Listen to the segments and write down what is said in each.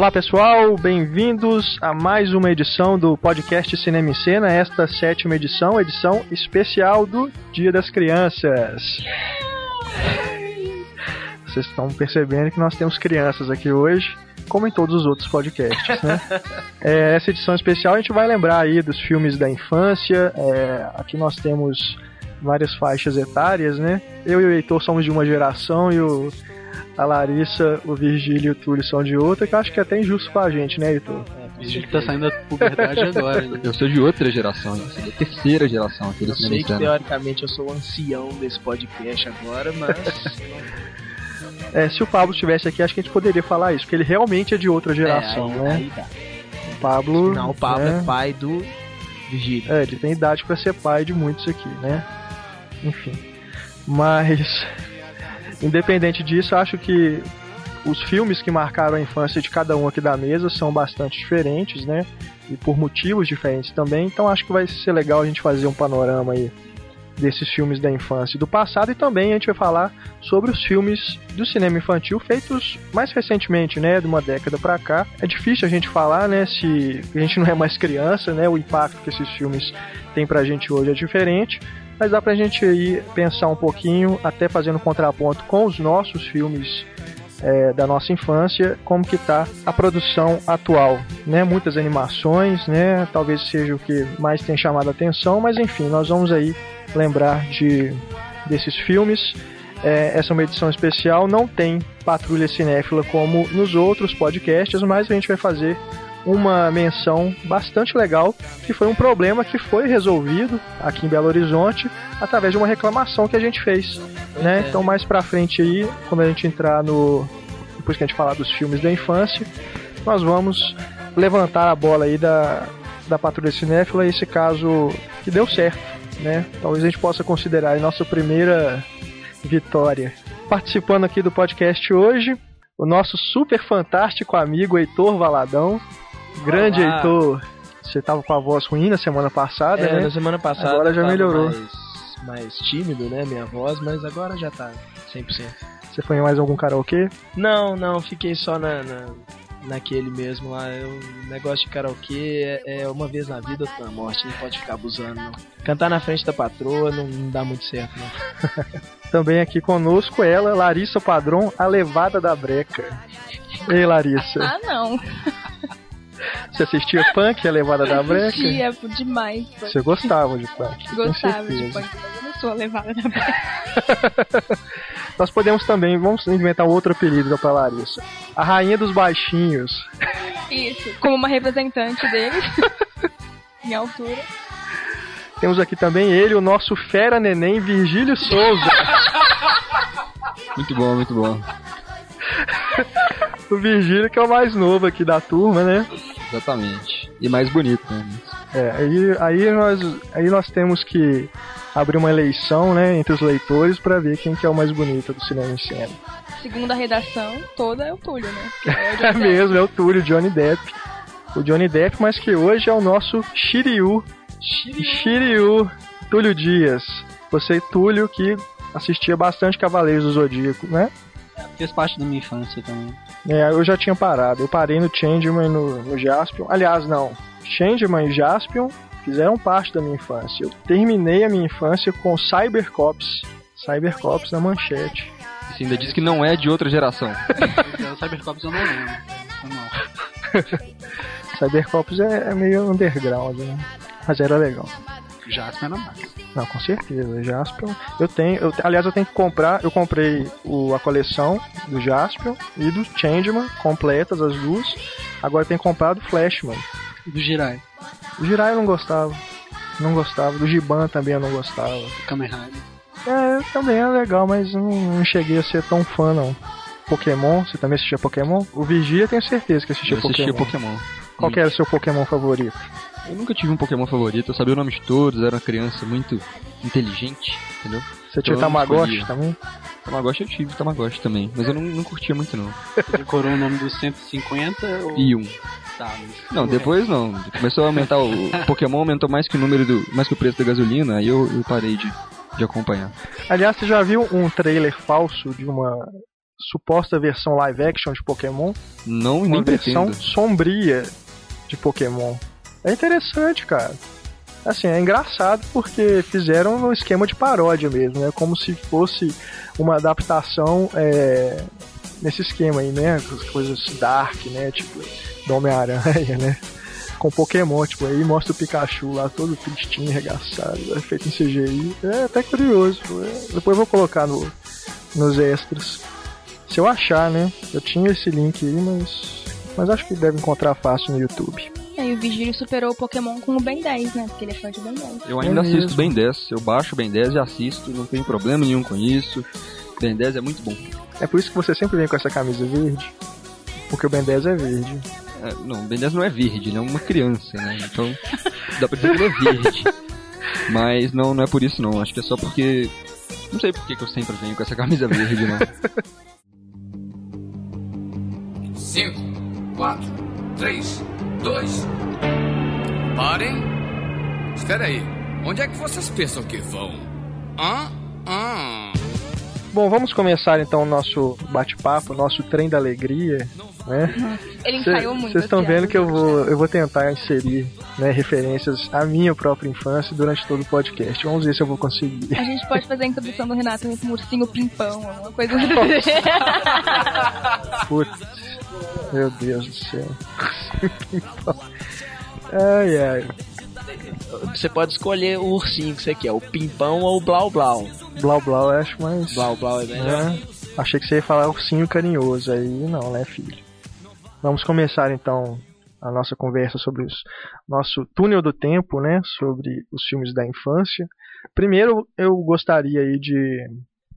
Olá pessoal, bem-vindos a mais uma edição do podcast Cinema em Cena, esta sétima edição, edição especial do Dia das Crianças. Vocês estão percebendo que nós temos crianças aqui hoje, como em todos os outros podcasts, né? É, essa edição especial a gente vai lembrar aí dos filmes da infância. É, aqui nós temos várias faixas etárias, né? Eu e o Heitor somos de uma geração e o a Larissa, o Virgílio e o Túlio são de outra, que eu acho que é até injusto com a gente, né, Heitor? É, Virgílio tá saindo da puberdade agora, né? Eu sou de outra geração, eu sou da terceira geração aqui Eu sei que teoricamente eu sou o ancião desse podcast agora, mas. é, se o Pablo estivesse aqui, acho que a gente poderia falar isso, porque ele realmente é de outra geração, é, aí, né? Aí tá. O Pablo. Não, o Pablo né? é pai do Virgílio. É, ele tem idade para ser pai de muitos aqui, né? Enfim. Mas, independente disso, acho que os filmes que marcaram a infância de cada um aqui da mesa são bastante diferentes, né? E por motivos diferentes também. Então acho que vai ser legal a gente fazer um panorama aí desses filmes da infância e do passado e também a gente vai falar sobre os filmes do cinema infantil feitos mais recentemente, né, de uma década para cá. É difícil a gente falar, né, se a gente não é mais criança, né, o impacto que esses filmes têm pra gente hoje é diferente, mas dá pra gente aí pensar um pouquinho, até fazendo contraponto com os nossos filmes é, da nossa infância, como que tá a produção atual, né? Muitas animações, né? Talvez seja o que mais tem chamado a atenção, mas enfim, nós vamos aí lembrar de desses filmes. É, essa é uma edição especial, não tem patrulha cinéfila como nos outros podcasts, mas a gente vai fazer uma menção bastante legal, que foi um problema que foi resolvido aqui em Belo Horizonte através de uma reclamação que a gente fez, né? é. Então mais pra frente aí, quando a gente entrar no depois que a gente falar dos filmes da infância, nós vamos levantar a bola aí da da Patrulha Cinéfila, esse caso que deu certo, né? Talvez a gente possa considerar a nossa primeira vitória. Participando aqui do podcast hoje, o nosso super fantástico amigo Heitor Valadão. Grande Olá. Heitor. Você tava com a voz ruim na semana passada, É, né? na semana passada Agora já melhorou. Mais, mais tímido, né, minha voz, mas agora já tá 100%. Você foi em mais algum karaokê? Não, não, fiquei só na, na- naquele mesmo lá. O negócio de karaokê é, é uma vez na vida, outra na morte. Não pode ficar abusando, não. Cantar na frente da patroa não, não dá muito certo, não. Também aqui conosco ela, Larissa Padron, a levada da breca. Ei, Larissa. Ah, não. Você assistia Punk, a levada da breca? Assistia demais. punk. Você gostava de Punk? Gostava de punk, mas eu não sou a levada da breca. Nós podemos também, vamos inventar outro apelido pra Larissa. A rainha dos baixinhos. Isso, como uma representante dele. em altura. Temos aqui também ele, o nosso fera neném Virgílio Souza. Muito bom, muito bom. o Virgílio que é o mais novo aqui da turma, né? Exatamente. E mais bonito, né? É, aí, aí, nós, aí nós temos que abrir uma eleição, né, entre os leitores pra ver quem que é o mais bonito do cinema em cena. Segundo a redação, toda é o Túlio, né? É Johnny Depp. mesmo, é o Túlio, Johnny Depp. O Johnny Depp, mas que hoje é o nosso Shiryu. Shiryu, Túlio Dias. Você, Túlio, que assistia bastante Cavaleiros do Zodíaco, né? Fez parte da minha infância também. É, eu já tinha parado. Eu parei no Changeman e no, no Jaspion. Aliás, não. Changeman e Jaspion fizeram parte da minha infância. Eu terminei a minha infância com Cybercops. Cybercops na manchete. Você ainda diz que não é de outra geração. Cybercops eu não lembro. Cybercops é, é meio underground, né? Mas era legal. Jasper era mais. Não, com certeza. Jaspion. Eu tenho. Eu, aliás, eu tenho que comprar. Eu comprei o, a coleção do Jaspion e do Changeman, completas as duas. Agora eu tenho que comprar do Flashman. Do Jirai. O Jirai eu não gostava. Não gostava. Do Giban também eu não gostava. Do Kamen Rider. É, também é legal, mas não, não cheguei a ser tão fã, não. Pokémon, você também assistia Pokémon? O Vigia tenho certeza que assistia Eu assistia Pokémon. Pokémon. Qual que era o seu Pokémon favorito? Eu nunca tive um Pokémon favorito, eu sabia o nome de todos, era uma criança muito inteligente, entendeu? Você tinha Eu não Tamagotchi também? Tamagotchi eu tive Tamagotchi também, mas eu não, não curtia muito não. Você decorou o nome dos 150 ou... E um. Tá, mas... Não, depois não. Começou a aumentar o o Pokémon aumentou mais que o número do. mais que o preço da gasolina, aí eu, eu parei de, de acompanhar. Aliás, você já viu um trailer falso de uma suposta versão live action de Pokémon, Não, uma nem versão pretendo. sombria de Pokémon. É interessante, cara. Assim, é engraçado porque fizeram no esquema de paródia mesmo, né? Como se fosse uma adaptação é, nesse esquema aí, né? As coisas dark, né? Tipo, do Homem-Aranha, né? Com Pokémon, tipo, aí mostra o Pikachu lá todo tristinho, arregaçado, é feito em CGI. É até curioso. é. Depois vou colocar no, nos extras. Se eu achar, né? Eu tinha esse link aí, mas. Mas acho que deve encontrar fácil no YouTube. O Vigílio superou o Pokémon com o Ben 10, né? Porque ele é fã de Ben 10. Eu ainda É assisto mesmo. Ben 10. Eu baixo Ben 10 e assisto, não tenho problema nenhum com isso. Ben 10 é muito bom. É por isso que você sempre vem com essa camisa verde. Porque o Ben 10 é verde. É, não, Ben 10 não é verde, ele é uma criança, né? Então dá pra dizer que ele é verde. Mas não, não é por isso não. Acho que é só porque. Não sei por que que eu sempre venho com essa camisa verde, não. 5, 4, 3, 2. Parem. Espera aí. Onde é que vocês pensam que vão? Hã? Hã? Bom, vamos começar então o nosso bate-papo, nosso trem da alegria, né? Ele ensaiou muito. Vocês estão vendo que eu vou, eu vou tentar inserir né, referências à minha própria infância durante todo o podcast. Vamos ver se eu vou conseguir. A gente pode fazer a introdução do Renato com um ursinho pimpão, alguma coisa assim. Putz, meu Deus do céu. ai, ai. Você pode escolher o ursinho que você quer, o pimpão ou o blau blau. Blau Blau eu acho mais. Blau blau é melhor. né? Achei que você ia falar ursinho carinhoso aí, não, né, filho? Vamos começar então a nossa conversa sobre o nosso túnel do tempo, né? Sobre os filmes da infância. Primeiro, eu gostaria aí de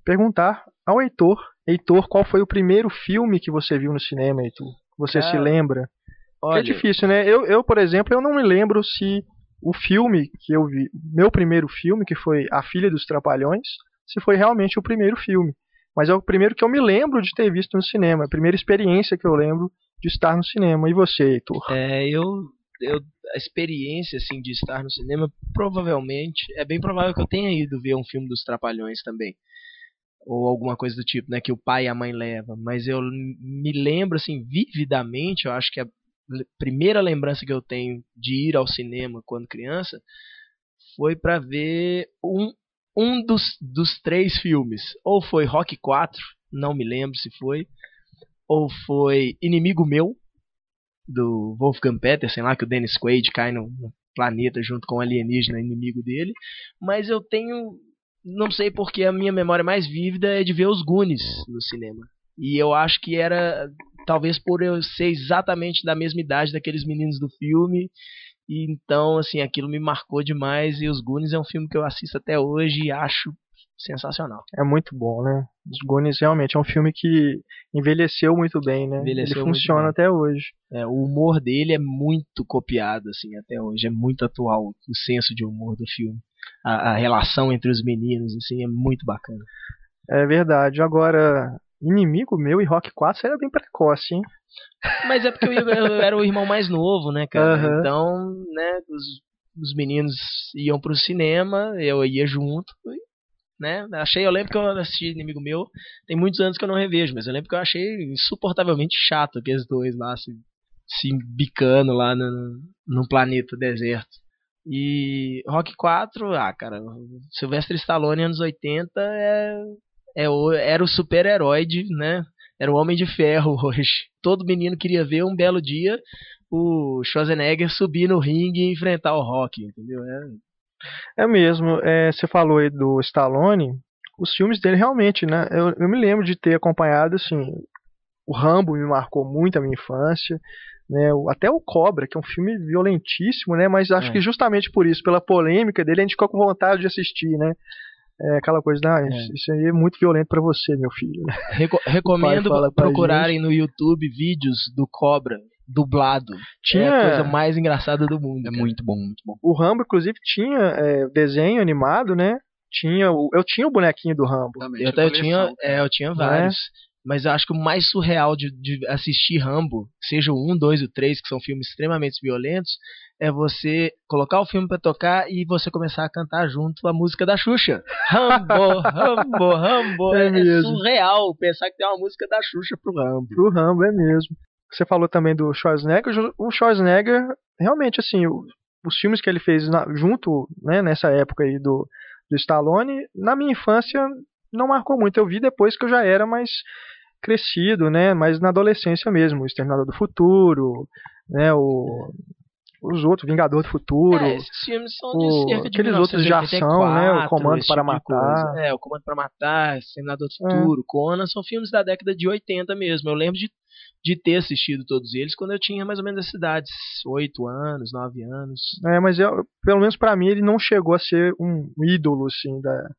perguntar ao Heitor. Heitor, qual foi o primeiro filme que você viu no cinema, Heitor? Você se lembra? Olha, é difícil, né? Eu, eu, por exemplo, eu não me lembro se o filme que eu vi, meu primeiro filme, que foi A Filha dos Trapalhões, se foi realmente o primeiro filme. Mas é o primeiro que eu me lembro de ter visto no cinema, a primeira experiência que eu lembro de estar no cinema. E você, Heitor? É, eu, eu a experiência assim de estar no cinema provavelmente é bem provável que eu tenha ido ver um filme dos Trapalhões também ou alguma coisa do tipo, né, que o pai e a mãe levam, mas eu me lembro assim vividamente, eu acho que a primeira lembrança que eu tenho de ir ao cinema quando criança foi para ver um um dos, dos três filmes, ou foi Rock 4, não me lembro se foi, ou foi Inimigo Meu, do Wolfgang Petersen lá, que o Dennis Quaid cai no, no planeta junto com o alienígena inimigo dele. Mas eu tenho. Não sei porque a minha memória mais vívida é de ver os Goonies no cinema. E eu acho que era. Talvez por eu ser exatamente da mesma idade daqueles meninos do filme. E então, assim, aquilo me marcou demais. E os Goonies é um filme que eu assisto até hoje e acho sensacional. É muito bom, né? Os Goonies realmente é um filme que envelheceu muito bem, né? Envelheceu Ele funciona bem. até hoje. É, o humor dele é muito copiado, assim, até hoje. É muito atual o senso de humor do filme. A, a relação entre os meninos, assim, é muito bacana. É verdade. Agora, Inimigo Meu e Rock 4 era bem precoce, hein? Mas é porque eu, eu era o irmão mais novo, né, cara? Aham. Então, né, os, os meninos iam pro cinema, eu ia junto, né? Achei, eu lembro que eu assisti Inimigo Meu, tem muitos anos que eu não revejo, mas eu lembro que eu achei insuportavelmente chato aqueles dois lá se, se bicando lá no, no planeta deserto. E Rock 4, ah, cara, Sylvester Stallone anos 80 é, é era o super-herói né? Era o Homem de Ferro hoje. Todo menino queria ver um belo dia o Schwarzenegger subir no ringue e enfrentar o Rock, entendeu? É, É mesmo. É, você falou aí do Stallone. Os filmes dele realmente, né? Eu, eu me lembro de ter acompanhado, assim. O Rambo me marcou muito a minha infância. Né, até o Cobra, que é um filme violentíssimo, né? Mas acho É. que justamente por isso, pela polêmica dele, a gente ficou com vontade de assistir, né? É aquela coisa, ah, É. isso aí é muito violento pra você, meu filho. Reco- recomendo procurarem no YouTube vídeos do Cobra dublado. Tinha- É a coisa mais engraçada do mundo. É cara. muito bom, muito bom. O Rambo, inclusive, tinha é, desenho animado, né? Tinha o, eu tinha o bonequinho do Rambo. Eu, até- eu tinha, é, eu tinha vários. Mas eu acho que o mais surreal de, de assistir Rambo, seja o 1, 2 e o 3, que são filmes extremamente violentos, é você colocar o filme pra tocar e você começar a cantar junto a música da Xuxa. Rambo, Rambo, Rambo. É É, surreal pensar que tem uma música da Xuxa pro Rambo. Pro Rambo, é mesmo. Você falou também do Schwarzenegger. O Schwarzenegger, realmente, assim, os filmes que ele fez na- junto, né, nessa época aí do, do Stallone, na minha infância não marcou muito. Eu vi depois que eu já era mais crescido, né, mais na adolescência mesmo. O Exterminador do Futuro, né, o, os outros, Vingador do Futuro. É, esses filmes são de o- cerca de aqueles outros de ação, né, o 1984, Comando para tipo de Matar. É, o Comando para Matar, Exterminador do É. Futuro, Conan, são filmes da década de 80 mesmo. Eu lembro de, de ter assistido todos eles quando eu tinha mais ou menos essa idade, 8 anos, 9 anos. É, mas eu, pelo menos pra mim ele não chegou a ser um ídolo assim da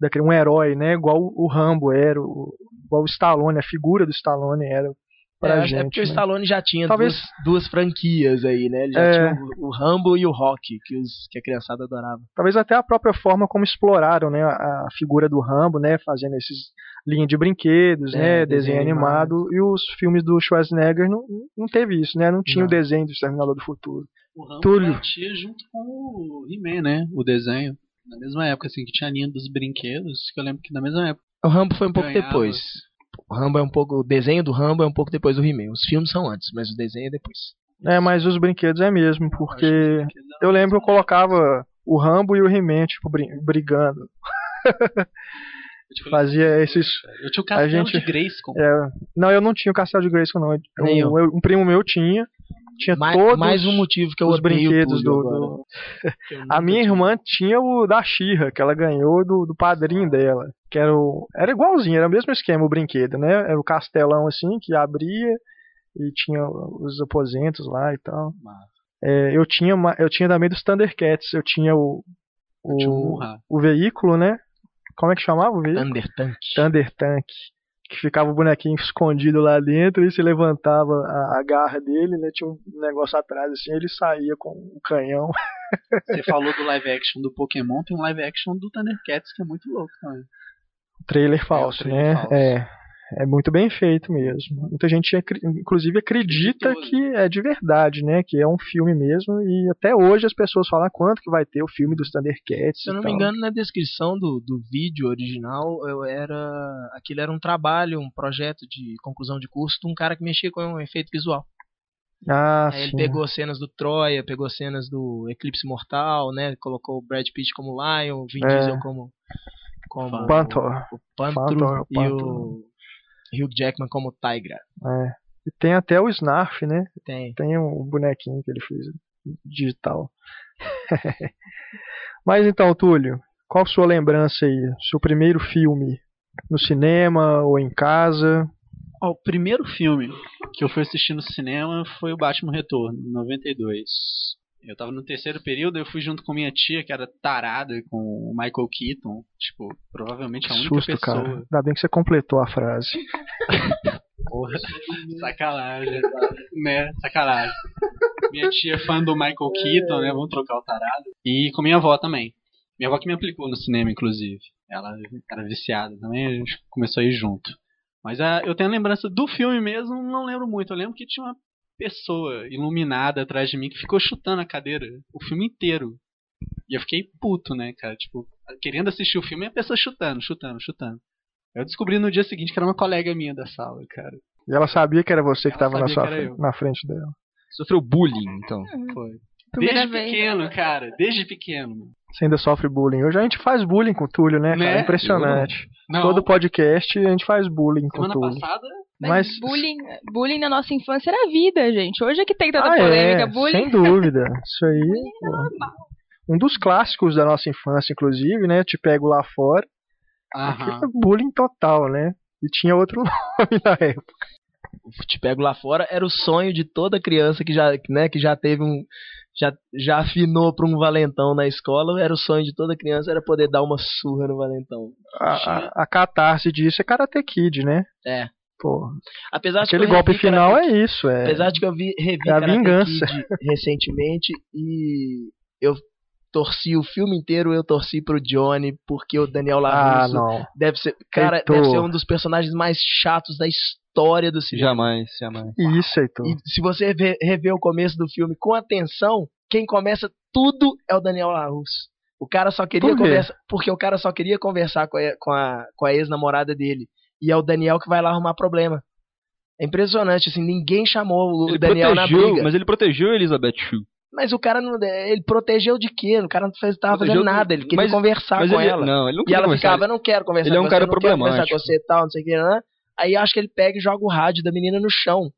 daquele um herói, né? Igual o Rambo era, o, igual o Stallone, a figura do Stallone era pra é, gente. é porque o né? Stallone já tinha Talvez- duas, duas franquias aí, né? Ele já É. tinha o, o Rambo e o Rock, que, os, que a criançada adorava. Talvez até a própria forma como exploraram, né, a, a figura do Rambo, né, fazendo esses linha de brinquedos, É, né, desenho desenho animado, e os filmes do Schwarzenegger não, não teve isso, né? Não tinha o Não. desenho do Exterminador do Futuro. O Rambo Túlio. batia junto com o He-Man, né? O desenho. Na mesma época, assim, que tinha a linha dos brinquedos, que eu lembro que na mesma época. O Rambo foi um pouco Ganhava. depois. O Rambo é um pouco. O desenho do Rambo é um pouco depois do He-Man. Os filmes são antes, mas o desenho é depois. É, mas os brinquedos é mesmo, porque eles eu lembro eu colocava o Rambo e o He-Man, tipo, brigando. Eu Fazia esses Eu tinha o castelo gente- de Grayskull. É, não, eu não tinha o Castelo de Grayskull, não. Um, eu- um primo meu tinha. Tinha Mais, todos mais um motivo que eu os brinquedos do, do- eu A minha irmã tinha o da Xirra, que ela ganhou do, do padrinho dela. Que era o. Era igualzinho, era o mesmo esquema o brinquedo, né? Era o castelão assim, que abria e tinha os aposentos lá e tal. É, eu tinha ma- eu tinha também dos Thundercats, eu tinha o. O, o veículo, né? Como é que chamava o veículo? Thunder Tank. Thunder Tank. Que ficava o bonequinho escondido lá dentro e se levantava a, a garra dele, né? Tinha um negócio atrás assim, ele saía com o canhão. Você falou do live action do Pokémon, tem um live action do Thundercats que é muito louco também. Trailer falso, trailer né? falso. É. É muito bem feito mesmo. Muita gente, inclusive, acredita que é de verdade, né? Que é um filme mesmo. E até hoje as pessoas falam "Ah, quanto que vai ter o filme dos Thundercats. Se eu não me engano, na descrição do, do vídeo original, eu era. Aquilo era um trabalho, um projeto de conclusão de curso de um cara que mexia com um efeito visual. Ah, Aí ele sim. pegou cenas do Troia, pegou cenas do Eclipse Mortal, né? Colocou o Brad Pitt como Lion, o Vin É. Diesel como. como Panther. O Pantro Panther, e Panther. o Hugh Jackman como Tigra. É. E tem até o Snarf, né? Tem. Tem um bonequinho que ele fez digital. Mas então, Túlio, qual sua lembrança aí? Seu primeiro filme? No cinema ou em casa? Ó, o primeiro filme que eu fui assistir no cinema foi o Batman Retorno, em 92. Eu tava no terceiro período, eu fui junto com minha tia, que era tarada com o Michael Keaton. Tipo, provavelmente a única Susto, pessoa. cara. Ainda bem que você completou a frase. Porra, sacanagem, né? Sacanagem. Minha tia é fã do Michael Keaton, né? Vamos trocar o tarado. E com minha avó também. Minha avó que me aplicou no cinema, inclusive. Ela era viciada também, a gente começou a ir junto. Mas ah, eu tenho a lembrança do filme mesmo, não lembro muito. Eu lembro que tinha uma pessoa iluminada atrás de mim que ficou chutando a cadeira o filme inteiro. E eu fiquei puto, né, cara? Tipo, querendo assistir o filme e a pessoa chutando, chutando, chutando. Eu descobri no dia seguinte que era uma colega minha da sala, cara. E ela sabia que era você que Ela estava na, sua na frente dela. Sofreu bullying, então. Foi. Primeira Desde vez. pequeno, cara. Desde pequeno. Você ainda sofre bullying. Hoje a gente faz bullying com o Túlio, né, cara? Né? É impressionante. Não, Todo podcast a gente faz bullying com o semana Túlio. passada. Mas, Mas- bullying, bullying na nossa infância era vida, gente. Hoje é que tem tanta Ah, polêmica. é, bullying. sem dúvida. Isso aí. É. Um dos clássicos da nossa infância, inclusive, né? Te pego lá fora. Aquilo Aham. é bullying total, né? E tinha outro nome na época. O Te Pego Lá Fora era o sonho de toda criança que já, né, que já teve um. Já, já afinou pra um valentão na escola. Era o sonho de toda criança era poder dar uma surra no valentão. A, a, a catarse disso é Karate Kid, né? É. Pô, Apesar aquele golpe final Karate é isso, é. Apesar de que eu vi, revi É a vingança. Kid recentemente e eu torci o filme inteiro, eu torci pro Johnny, porque o Daniel Ah, LaRusso não. deve ser, cara, Heitor. deve ser um dos personagens mais chatos da história do cinema. Jamais, jamais. Isso, Heitor. E se você ver- rever o começo do filme com atenção, quem começa tudo é o Daniel LaRusso. O cara só queria Por conversar, porque o cara só queria conversar com a, com a, com a ex-namorada dele. E é o Daniel que vai lá arrumar problema. É impressionante, assim, ninguém chamou o Ele Daniel na protegeu, briga. Mas... mas ele protegeu a Elizabeth Shue. o cara não. Ele protegeu de quê? O cara não fez, tava Protegeu fazendo do- nada, ele queria mas- conversar Mas com ele, ela. não, ele não E ela conversar. ficava, eu não quero conversar Ele é um com cara você, eu não quero conversar com problemático. você e tal, não sei o que, né? Aí eu acho que ele pega e joga o rádio da menina no chão.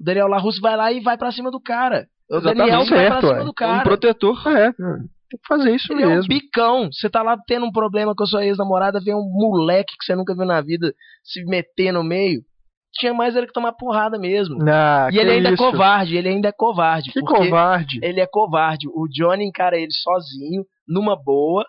O Daniel LaRusso vai lá e vai pra cima do cara. O Exatamente. Daniel vai pra Certo, cima ué. do É um cara. protetor. É, tem que fazer isso Ele é um mesmo. bicão. Você tá lá tendo um problema com a sua ex-namorada, vem um moleque que você nunca viu na vida se meter no meio. Tinha mais ele que tomar porrada mesmo. Ah, e ele ainda isso? é covarde, ele ainda é covarde. Que covarde. Ele é covarde. O Johnny encara ele sozinho, numa boa,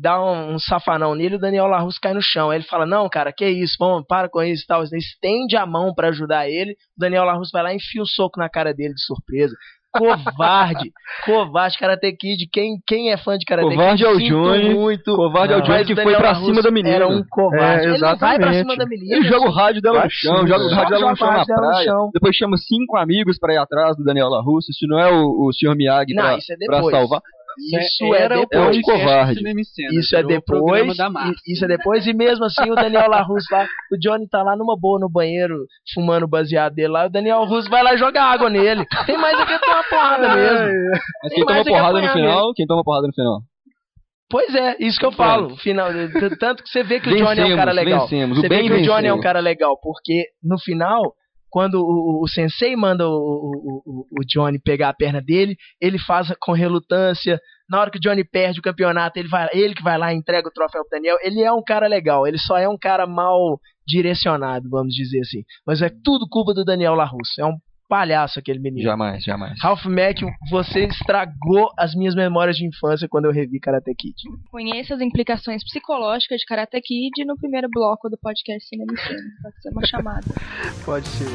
dá um, um safanão nele, o Daniel LaRusso cai no chão. Aí ele fala: Não, cara, que isso, vamos, para com isso e tal. Ele estende a mão pra ajudar ele. O Daniel LaRusso vai lá e enfia o soco na cara dele de surpresa. Covarde, covarde, Karate Kid. Quem, quem é fã de Karate Covarde Kid? é o Johnny, muito. Covarde é o Não. Johnny que foi pra LaRusso cima da menina. Era um covarde. É, ele não vai pra cima da menina. Ele joga o rádio dela no chão, joga o rádio dela no chão na praia. Depois chama cinco amigos pra ir atrás do Daniel LaRusso. Se não é o, o Sr. Miyagi Não, pra, isso é pra salvar. Isso é Era o depois. É um covarde. Isso é depois. e- Isso é depois. E mesmo assim, o Daniel LaRusso lá, o Johnny tá lá numa boa no banheiro, fumando baseado dele lá. O Daniel Russo vai lá e joga água nele. Tem mais aqui tomar porrada mesmo. Mas Tem quem toma é que porrada no final, quem toma porrada no final? Pois é, isso que eu falo. Final, tanto que você vê que o Johnny é um Vencemos, cara legal. vencemos. Você vê que o Johnny é um cara legal, porque no final, quando o, o- sensei manda o- o Johnny pegar a perna dele, ele faz com relutância. Na hora que o Johnny perde o campeonato, ele, vai, ele que vai lá e entrega o troféu pro Daniel. Ele é um cara legal, ele só é um cara mal direcionado, vamos dizer assim. Mas é tudo culpa do Daniel LaRusso. É um palhaço aquele menino. Jamais, jamais. Ralph Mack, você estragou as minhas memórias de infância quando eu revi Karate Kid. Conheça as implicações psicológicas de Karate Kid no primeiro bloco do podcast Cinema e Cena. Pode ser uma chamada. Pode ser.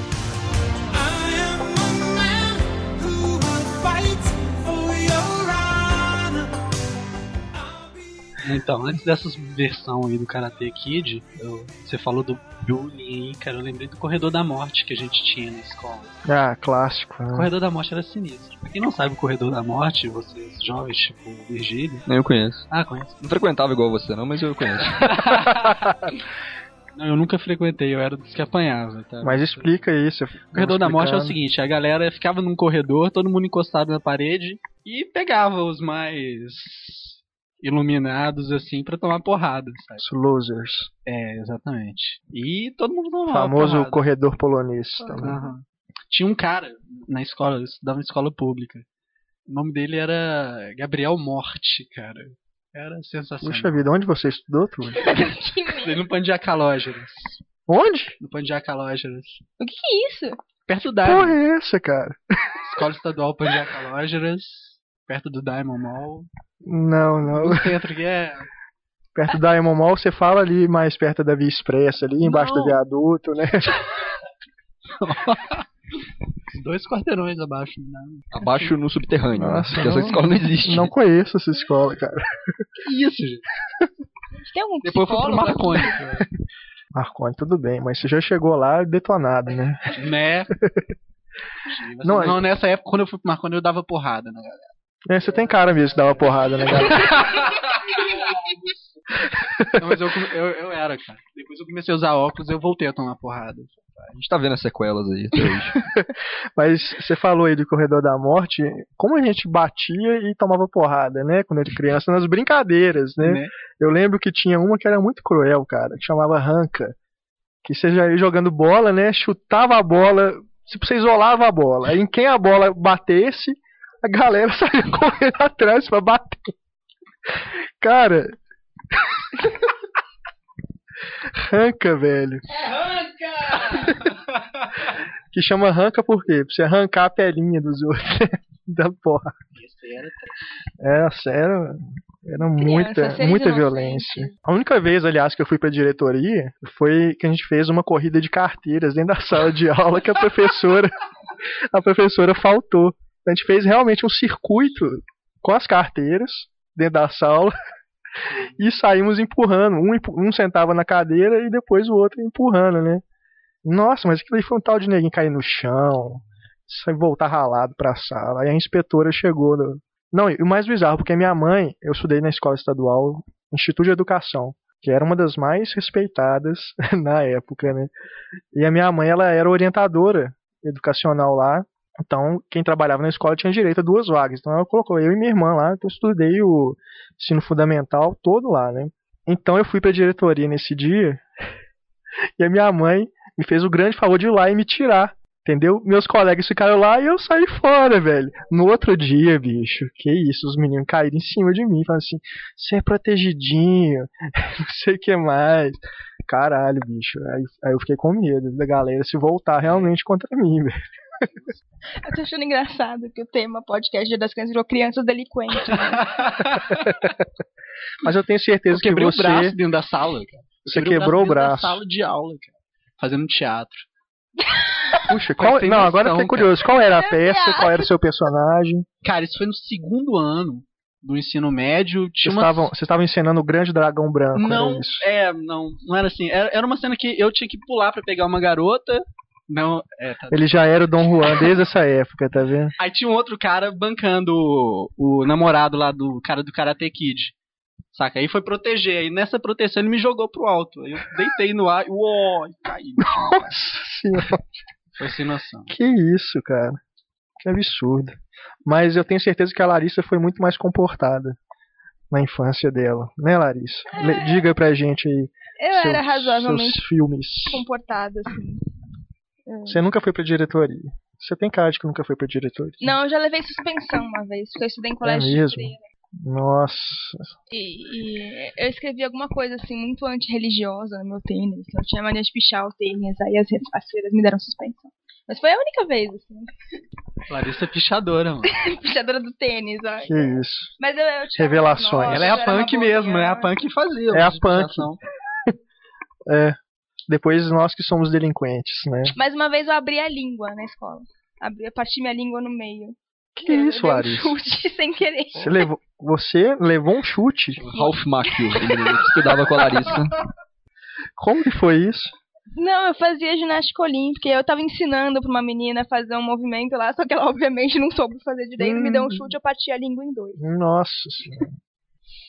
Então, antes dessa versão aí do Karate Kid, eu- você falou do bullying aí, cara, eu lembrei do Corredor da Morte que a gente tinha na escola. Ah, clássico. O né? Corredor da Morte era sinistro. Pra quem não sabe o Corredor da Morte, vocês jovens, tipo Virgílio. Nem eu conheço. Ah, conhece. Não frequentava igual você, não, mas eu conheço. Não, eu nunca frequentei, eu era dos que apanhava, tá? Mas explica isso. O corredor da morte é o seguinte, a galera ficava num corredor, todo mundo encostado na parede e pegava os mais iluminados assim pra tomar porrada, sabe? Os losers. É, exatamente. E todo mundo tomava Famoso porrada. corredor polonês também. Aham. Tinha um cara na escola, eu estudava em escola pública. O nome dele era Gabriel Morte, cara. Era sensacional. Puxa vida, onde você estudou, Túlio? No Pandiacalógeras. Onde? No Pandiacalógeras. O que que é isso? Perto da Porra é essa, cara? Escola Estadual Pandiacalógeras. Perto do Diamond Mall. Não, não. No centro que é. Perto da Diamond Mall, você fala ali mais perto da Via Expressa, ali embaixo Não. do viaduto, né? Dois quarteirões abaixo. Né? Abaixo no subterrâneo. né? Nossa, essa não- escola não existe. Não conheço essa escola, cara. Que isso, gente? Tem algum Depois eu fui pro? Marconi. cara. Marconi, tudo bem, mas você já chegou lá detonado, né? né? Não, Não, não, nessa época, quando eu fui pro Marconi, eu dava porrada na galera. É, você tem cara mesmo que dava porrada, né, cara? Não, mas eu, eu, eu era, cara. Depois eu comecei a usar óculos eu voltei a tomar porrada. A gente tá vendo as sequelas aí até hoje. Mas você falou aí do Corredor da Morte, como a gente batia e tomava porrada, né? Quando era criança, nas brincadeiras, né? Né? Eu lembro que tinha uma que era muito cruel, cara, que chamava Ranca. Que você já ia jogando bola, né? Chutava a bola, tipo, você isolava a bola. Aí em quem a bola batesse, a galera saía correndo atrás pra bater. Cara. Ranca, velho. Que chama arranca por quê? Pra você arrancar a pelinha dos outros. da porra. Era sério, era muita, muita violência. A única vez, aliás, que eu fui pra diretoria foi que a gente fez uma corrida de carteiras dentro da sala de aula que a professora a professora faltou. A gente fez realmente um circuito com as carteiras dentro da sala e saímos empurrando. Um, um sentava na cadeira e depois o outro empurrando, né? Nossa, mas aquilo aí foi um tal de neguinho cair no chão, voltar ralado pra sala. Aí a inspetora chegou. No... Não, e o mais bizarro, porque minha mãe, eu estudei na escola estadual, Instituto de Educação, que era uma das mais respeitadas na época, né? E a minha mãe, ela era orientadora educacional lá. Então, quem trabalhava na escola tinha direito a duas vagas. Então, ela colocou eu e minha irmã lá. Então, eu estudei o ensino fundamental todo lá, né? Então, eu fui pra diretoria nesse dia. E a minha mãe me fez o grande favor de ir lá e me tirar. Entendeu? Meus colegas ficaram lá e eu saí fora, velho. No outro dia, bicho, que isso, os meninos caíram em cima de mim, falando assim: você é protegidinho, não sei o que mais. Caralho, bicho. Aí, aí eu fiquei com medo da galera se voltar realmente contra mim, velho. Eu tô achando engraçado que o tema podcast Dia das Crianças virou crianças delinquentes. né? Mas eu tenho certeza Eu que você. o braço dentro da sala, cara. Eu Você quebrou o dentro da braço. sala de aula, cara. Fazendo teatro. Puxa, qual... não, agora eu fiquei curioso. Qual era a peça? Deus. Qual era o seu personagem? Cara, isso foi no segundo ano do ensino médio. Vocês uma... estavam, vocês estavam encenando o Grande Dragão Branco, Não, era isso? é, não, não era assim. Era, era uma cena que eu tinha que pular pra pegar uma garota. Não, é, tá. Ele já era o Dom Juan desde essa época, tá vendo? Aí tinha um outro cara bancando o, o namorado lá do cara do Karate Kid. Saca? Aí foi proteger. Aí nessa proteção ele me jogou pro alto. Aí eu deitei no ar e uó, e caí. Nossa senhora, Foi sem noção. que isso, cara. Que absurdo. Mas eu tenho certeza que a Larissa foi muito mais comportada na infância dela, né, Larissa? Le- Diga pra gente aí Eu seus, era razoavelmente seus filmes. comportada, assim. Você nunca foi pra diretoria. Você tem cara de que nunca foi pra diretoria. Não, eu já levei suspensão uma vez, porque eu estudei em colégio de É mesmo? Nossa. E, e eu escrevi alguma coisa assim muito antirreligiosa no meu tênis. Eu tinha mania de pichar o tênis, aí as, as freiras me deram suspensão. Mas foi a única vez, assim. Larissa é pichadora, mano. Pichadora do tênis, ó. Que isso. Mas eu, eu Revelações. nossa, Ela é a punk mesmo, é a punk que fazia. É a punk. É. Depois nós que somos delinquentes, né? Mas uma vez eu abri a língua na escola. Abri, eu parti minha língua no meio. Que Eu isso, dei um Larissa? chute sem querer. Você levou, você levou um chute? Ralph Macchio, ele estudava com a Larissa. Como que foi isso? Não, eu fazia ginástica olímpica e eu tava ensinando pra uma menina a fazer um movimento lá, só que ela obviamente não soube fazer direito, me deu um Hum. chute, eu parti a língua em dois. Nossa senhora.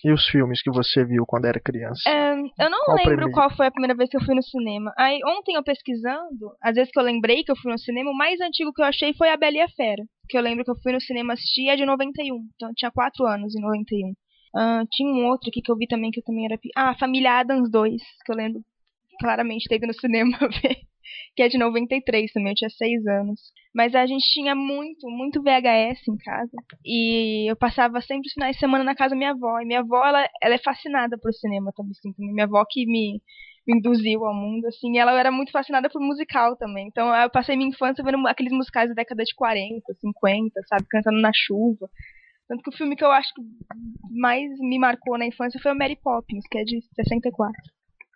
E os filmes que você viu quando era criança? É, eu não Qual lembro primeiro? qual foi a primeira vez que eu fui no cinema. Aí ontem eu pesquisando, às vezes que eu lembrei que eu fui no cinema, o mais antigo que eu achei foi a Bela e a Fera. Que eu lembro que eu fui no cinema assistir é de 91. Então eu tinha 4 anos em 91. Ah, tinha um outro aqui que eu vi também que eu também era. pi- Ah, Família Adams 2, que eu lembro claramente ter ido no cinema ver. Que é de 93 também, eu tinha 6 anos. Mas a gente tinha muito, muito VHS em casa. E eu passava sempre os finais de semana na casa da minha avó. E minha avó, ela, ela é fascinada por cinema também, assim. Minha avó que me, me induziu ao mundo, assim. E ela era muito fascinada por musical também. Então eu passei minha infância vendo aqueles musicais da década de 40, 50, sabe? Cantando na chuva. Tanto que o filme que eu acho que mais me marcou na infância foi o Mary Poppins, que é de 64.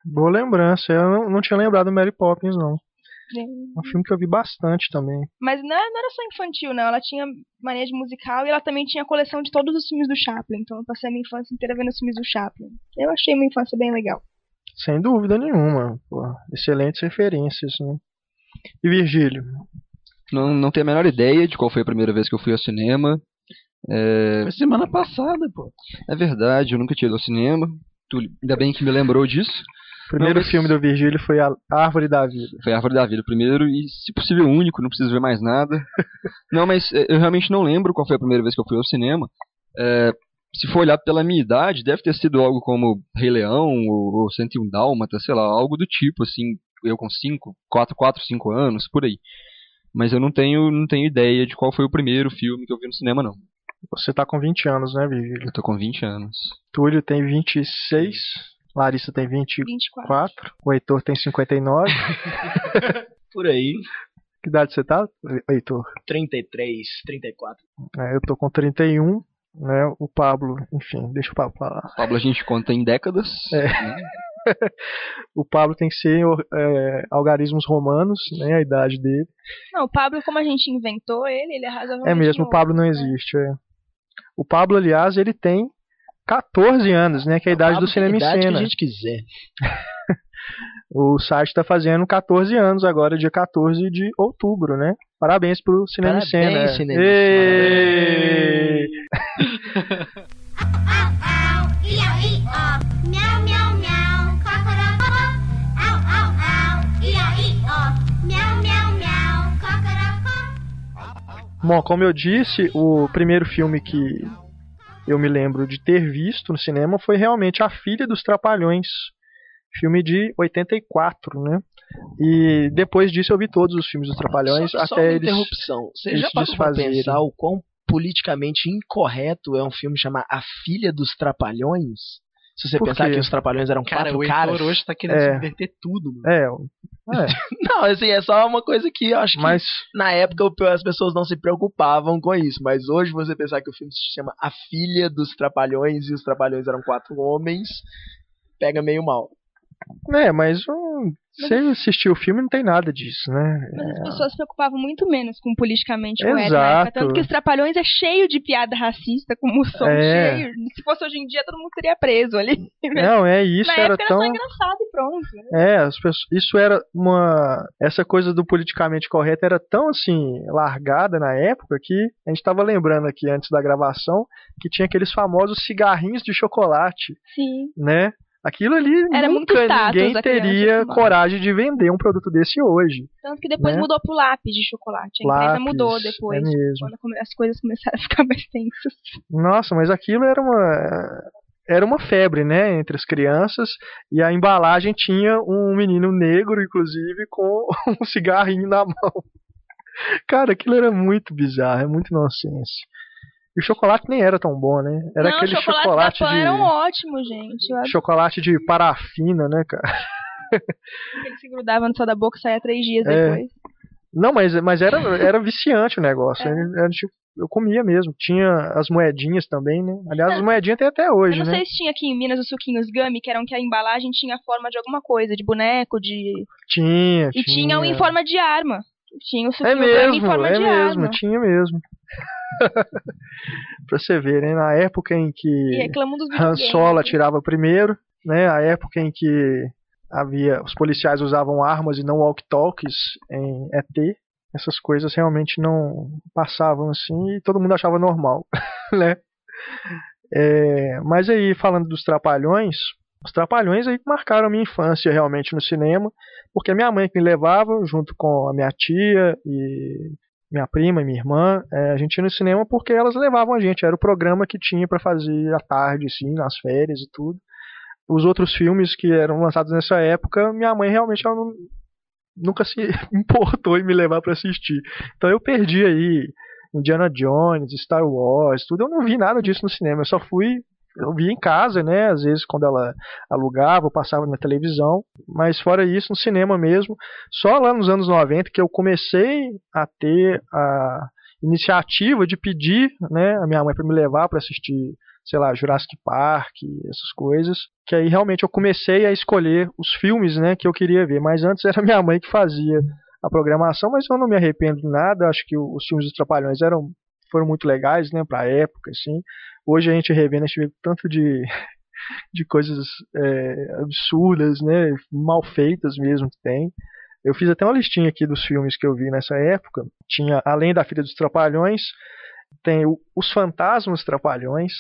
Boa lembrança. Eu não, não tinha lembrado do Mary Poppins, não. É um filme que eu vi bastante também. Mas não era, não era só infantil, não. Ela tinha mania de musical e ela também tinha coleção de todos os filmes do Chaplin. Então eu passei a minha infância inteira vendo os filmes do Chaplin. Eu achei minha infância bem legal. Sem dúvida nenhuma. Pô, excelentes referências, né? E Virgílio? Não, não tenho a menor ideia de qual foi a primeira vez que eu fui ao cinema. É, Foi semana passada, pô. é verdade, eu nunca tinha ido ao cinema. Tu, ainda bem que me lembrou disso. O primeiro Não, filme do Virgílio foi A Árvore da Vida. Foi a Árvore da Vida primeiro e, se possível, único, não preciso ver mais nada. não, mas é, eu realmente não lembro qual foi a primeira vez que eu fui ao cinema. É, se for olhar pela minha idade, deve ter sido algo como Rei Leão ou, ou 101 Dálmata, sei lá, algo do tipo, assim, eu com 5, 4, 4, 5 anos, por aí. Mas eu não tenho, não tenho ideia de qual foi o primeiro filme que eu vi no cinema, não. Você tá com 20 anos, né, Virgílio? Eu tô com 20 anos. Túlio tem 26. Larissa tem 24. 24. O Heitor tem 59. Por aí. Que idade você tá, Heitor? 33, 34. É, eu tô com 31. Né, o Pablo, enfim, deixa o Pablo falar. Pablo a gente conta em décadas. É. né? O Pablo tem que ser é, algarismos romanos, né, a idade dele. Não, o Pablo, como a gente inventou ele, ele é razoavelmente É mesmo, o novo, Pablo não né? existe. é. O Pablo, aliás, ele tem 14 anos, né? Que é a idade do cinema em idade que cena. a gente quiser. O site está fazendo 14 anos agora, dia 14 de outubro, né? Parabéns pro Cinema em Cena. Parabéns, Cinema. Cocorocó. Bom, como eu disse, o primeiro filme que eu me lembro de ter visto no cinema foi realmente A Filha dos Trapalhões, filme de 84, né? E depois disso eu vi todos os filmes dos Trapalhões só, só até uma eles interrupção. Você eles já parou pra pensar o quão politicamente incorreto é um filme chamar A Filha dos Trapalhões? Se você Por pensar quê? que os Trapalhões eram Cara, quatro o caras. Heitor hoje tá querendo É. subverter tudo, mano. É, é, Não, assim, é só uma coisa que eu acho que mas na época o- as pessoas não se preocupavam com isso, mas hoje você pensar que o filme se chama A Filha dos Trapalhões e os Trapalhões eram quatro homens, pega meio mal. É, mas hum, você assistiu o filme não tem nada disso, né? Mas as pessoas se preocupavam muito menos com politicamente correto na época. Tanto que os Trapalhões é cheio de piada racista, como o som É. cheio. Se fosse hoje em dia, todo mundo seria preso ali. Não, é isso na era época tão era só engraçado e pronto. né? É, as pessoas, isso era uma. Essa coisa do politicamente correto era tão assim, largada na época que a gente estava lembrando aqui antes da gravação que tinha aqueles famosos cigarrinhos de chocolate, Sim. né? Aquilo ali Era nunca status ninguém teria coragem de vender um produto desse hoje. Tanto que depois Né? mudou pro lápis de chocolate. A empresa Lápis, mudou depois. é mesmo. Quando as coisas começaram a ficar mais tensas. Nossa, mas aquilo era uma era uma febre, né, entre as crianças, e a embalagem tinha um menino negro, inclusive, com um cigarrinho na mão. Cara, aquilo era muito bizarro, é muito nonsense. E o chocolate nem era tão bom, né? Era não, aquele chocolate da Pan de eram ótimos, gente. Eu chocolate de parafina, né, cara? que ele se grudava no céu da boca e saía três dias É. depois. Não, mas, mas era, era viciante o negócio. É. Era, era tipo, eu comia mesmo. Tinha as moedinhas também, né? Aliás, as moedinhas tem até hoje, Eu não né? sei se tinha aqui em Minas os suquinhos gummy, que eram que a embalagem tinha a forma de alguma coisa, de boneco, de. Tinha, E tinha um em forma de arma. Tinha o suquinho É gummy em mesmo, forma é de mesmo, arma. tinha mesmo. pra você ver, né? Na época em que Han. Solo atirava primeiro, né? A época em que havia os policiais usavam armas e não walkie-talkies em ET, essas coisas realmente não passavam assim e todo mundo achava normal, né? É, mas aí falando dos trapalhões, os trapalhões aí marcaram a minha infância realmente no cinema, porque a minha mãe que me levava junto com a minha tia e minha prima e minha irmã, é, a gente ia no cinema porque elas levavam a gente, era o programa que tinha para fazer à tarde, assim, nas férias e tudo. Os outros filmes que eram lançados nessa época, minha mãe realmente não- nunca se importou em me levar para assistir. Então eu perdi aí Indiana Jones, Star Wars, tudo. Eu não vi nada disso no cinema, eu só fui eu vi em casa, né? Às vezes quando ela alugava, ou passava na televisão, mas fora isso, no cinema mesmo. Só lá nos anos 90 que eu comecei a ter a iniciativa de pedir, né, a minha mãe para me levar para assistir, sei lá, Jurassic Park, essas coisas, que aí realmente eu comecei a escolher os filmes, né, que eu queria ver, mas antes era minha mãe que fazia a programação, mas eu não me arrependo de nada, acho que os filmes dos Trapalhões eram foram muito legais, né, pra época, assim. Hoje a gente revendo, a gente vê tanto de, de coisas é, absurdas, né, mal feitas mesmo que tem. Eu fiz até uma listinha aqui dos filmes que eu vi nessa época. Tinha, além da Filha dos Trapalhões, tem Os Fantasmas Trapalhões,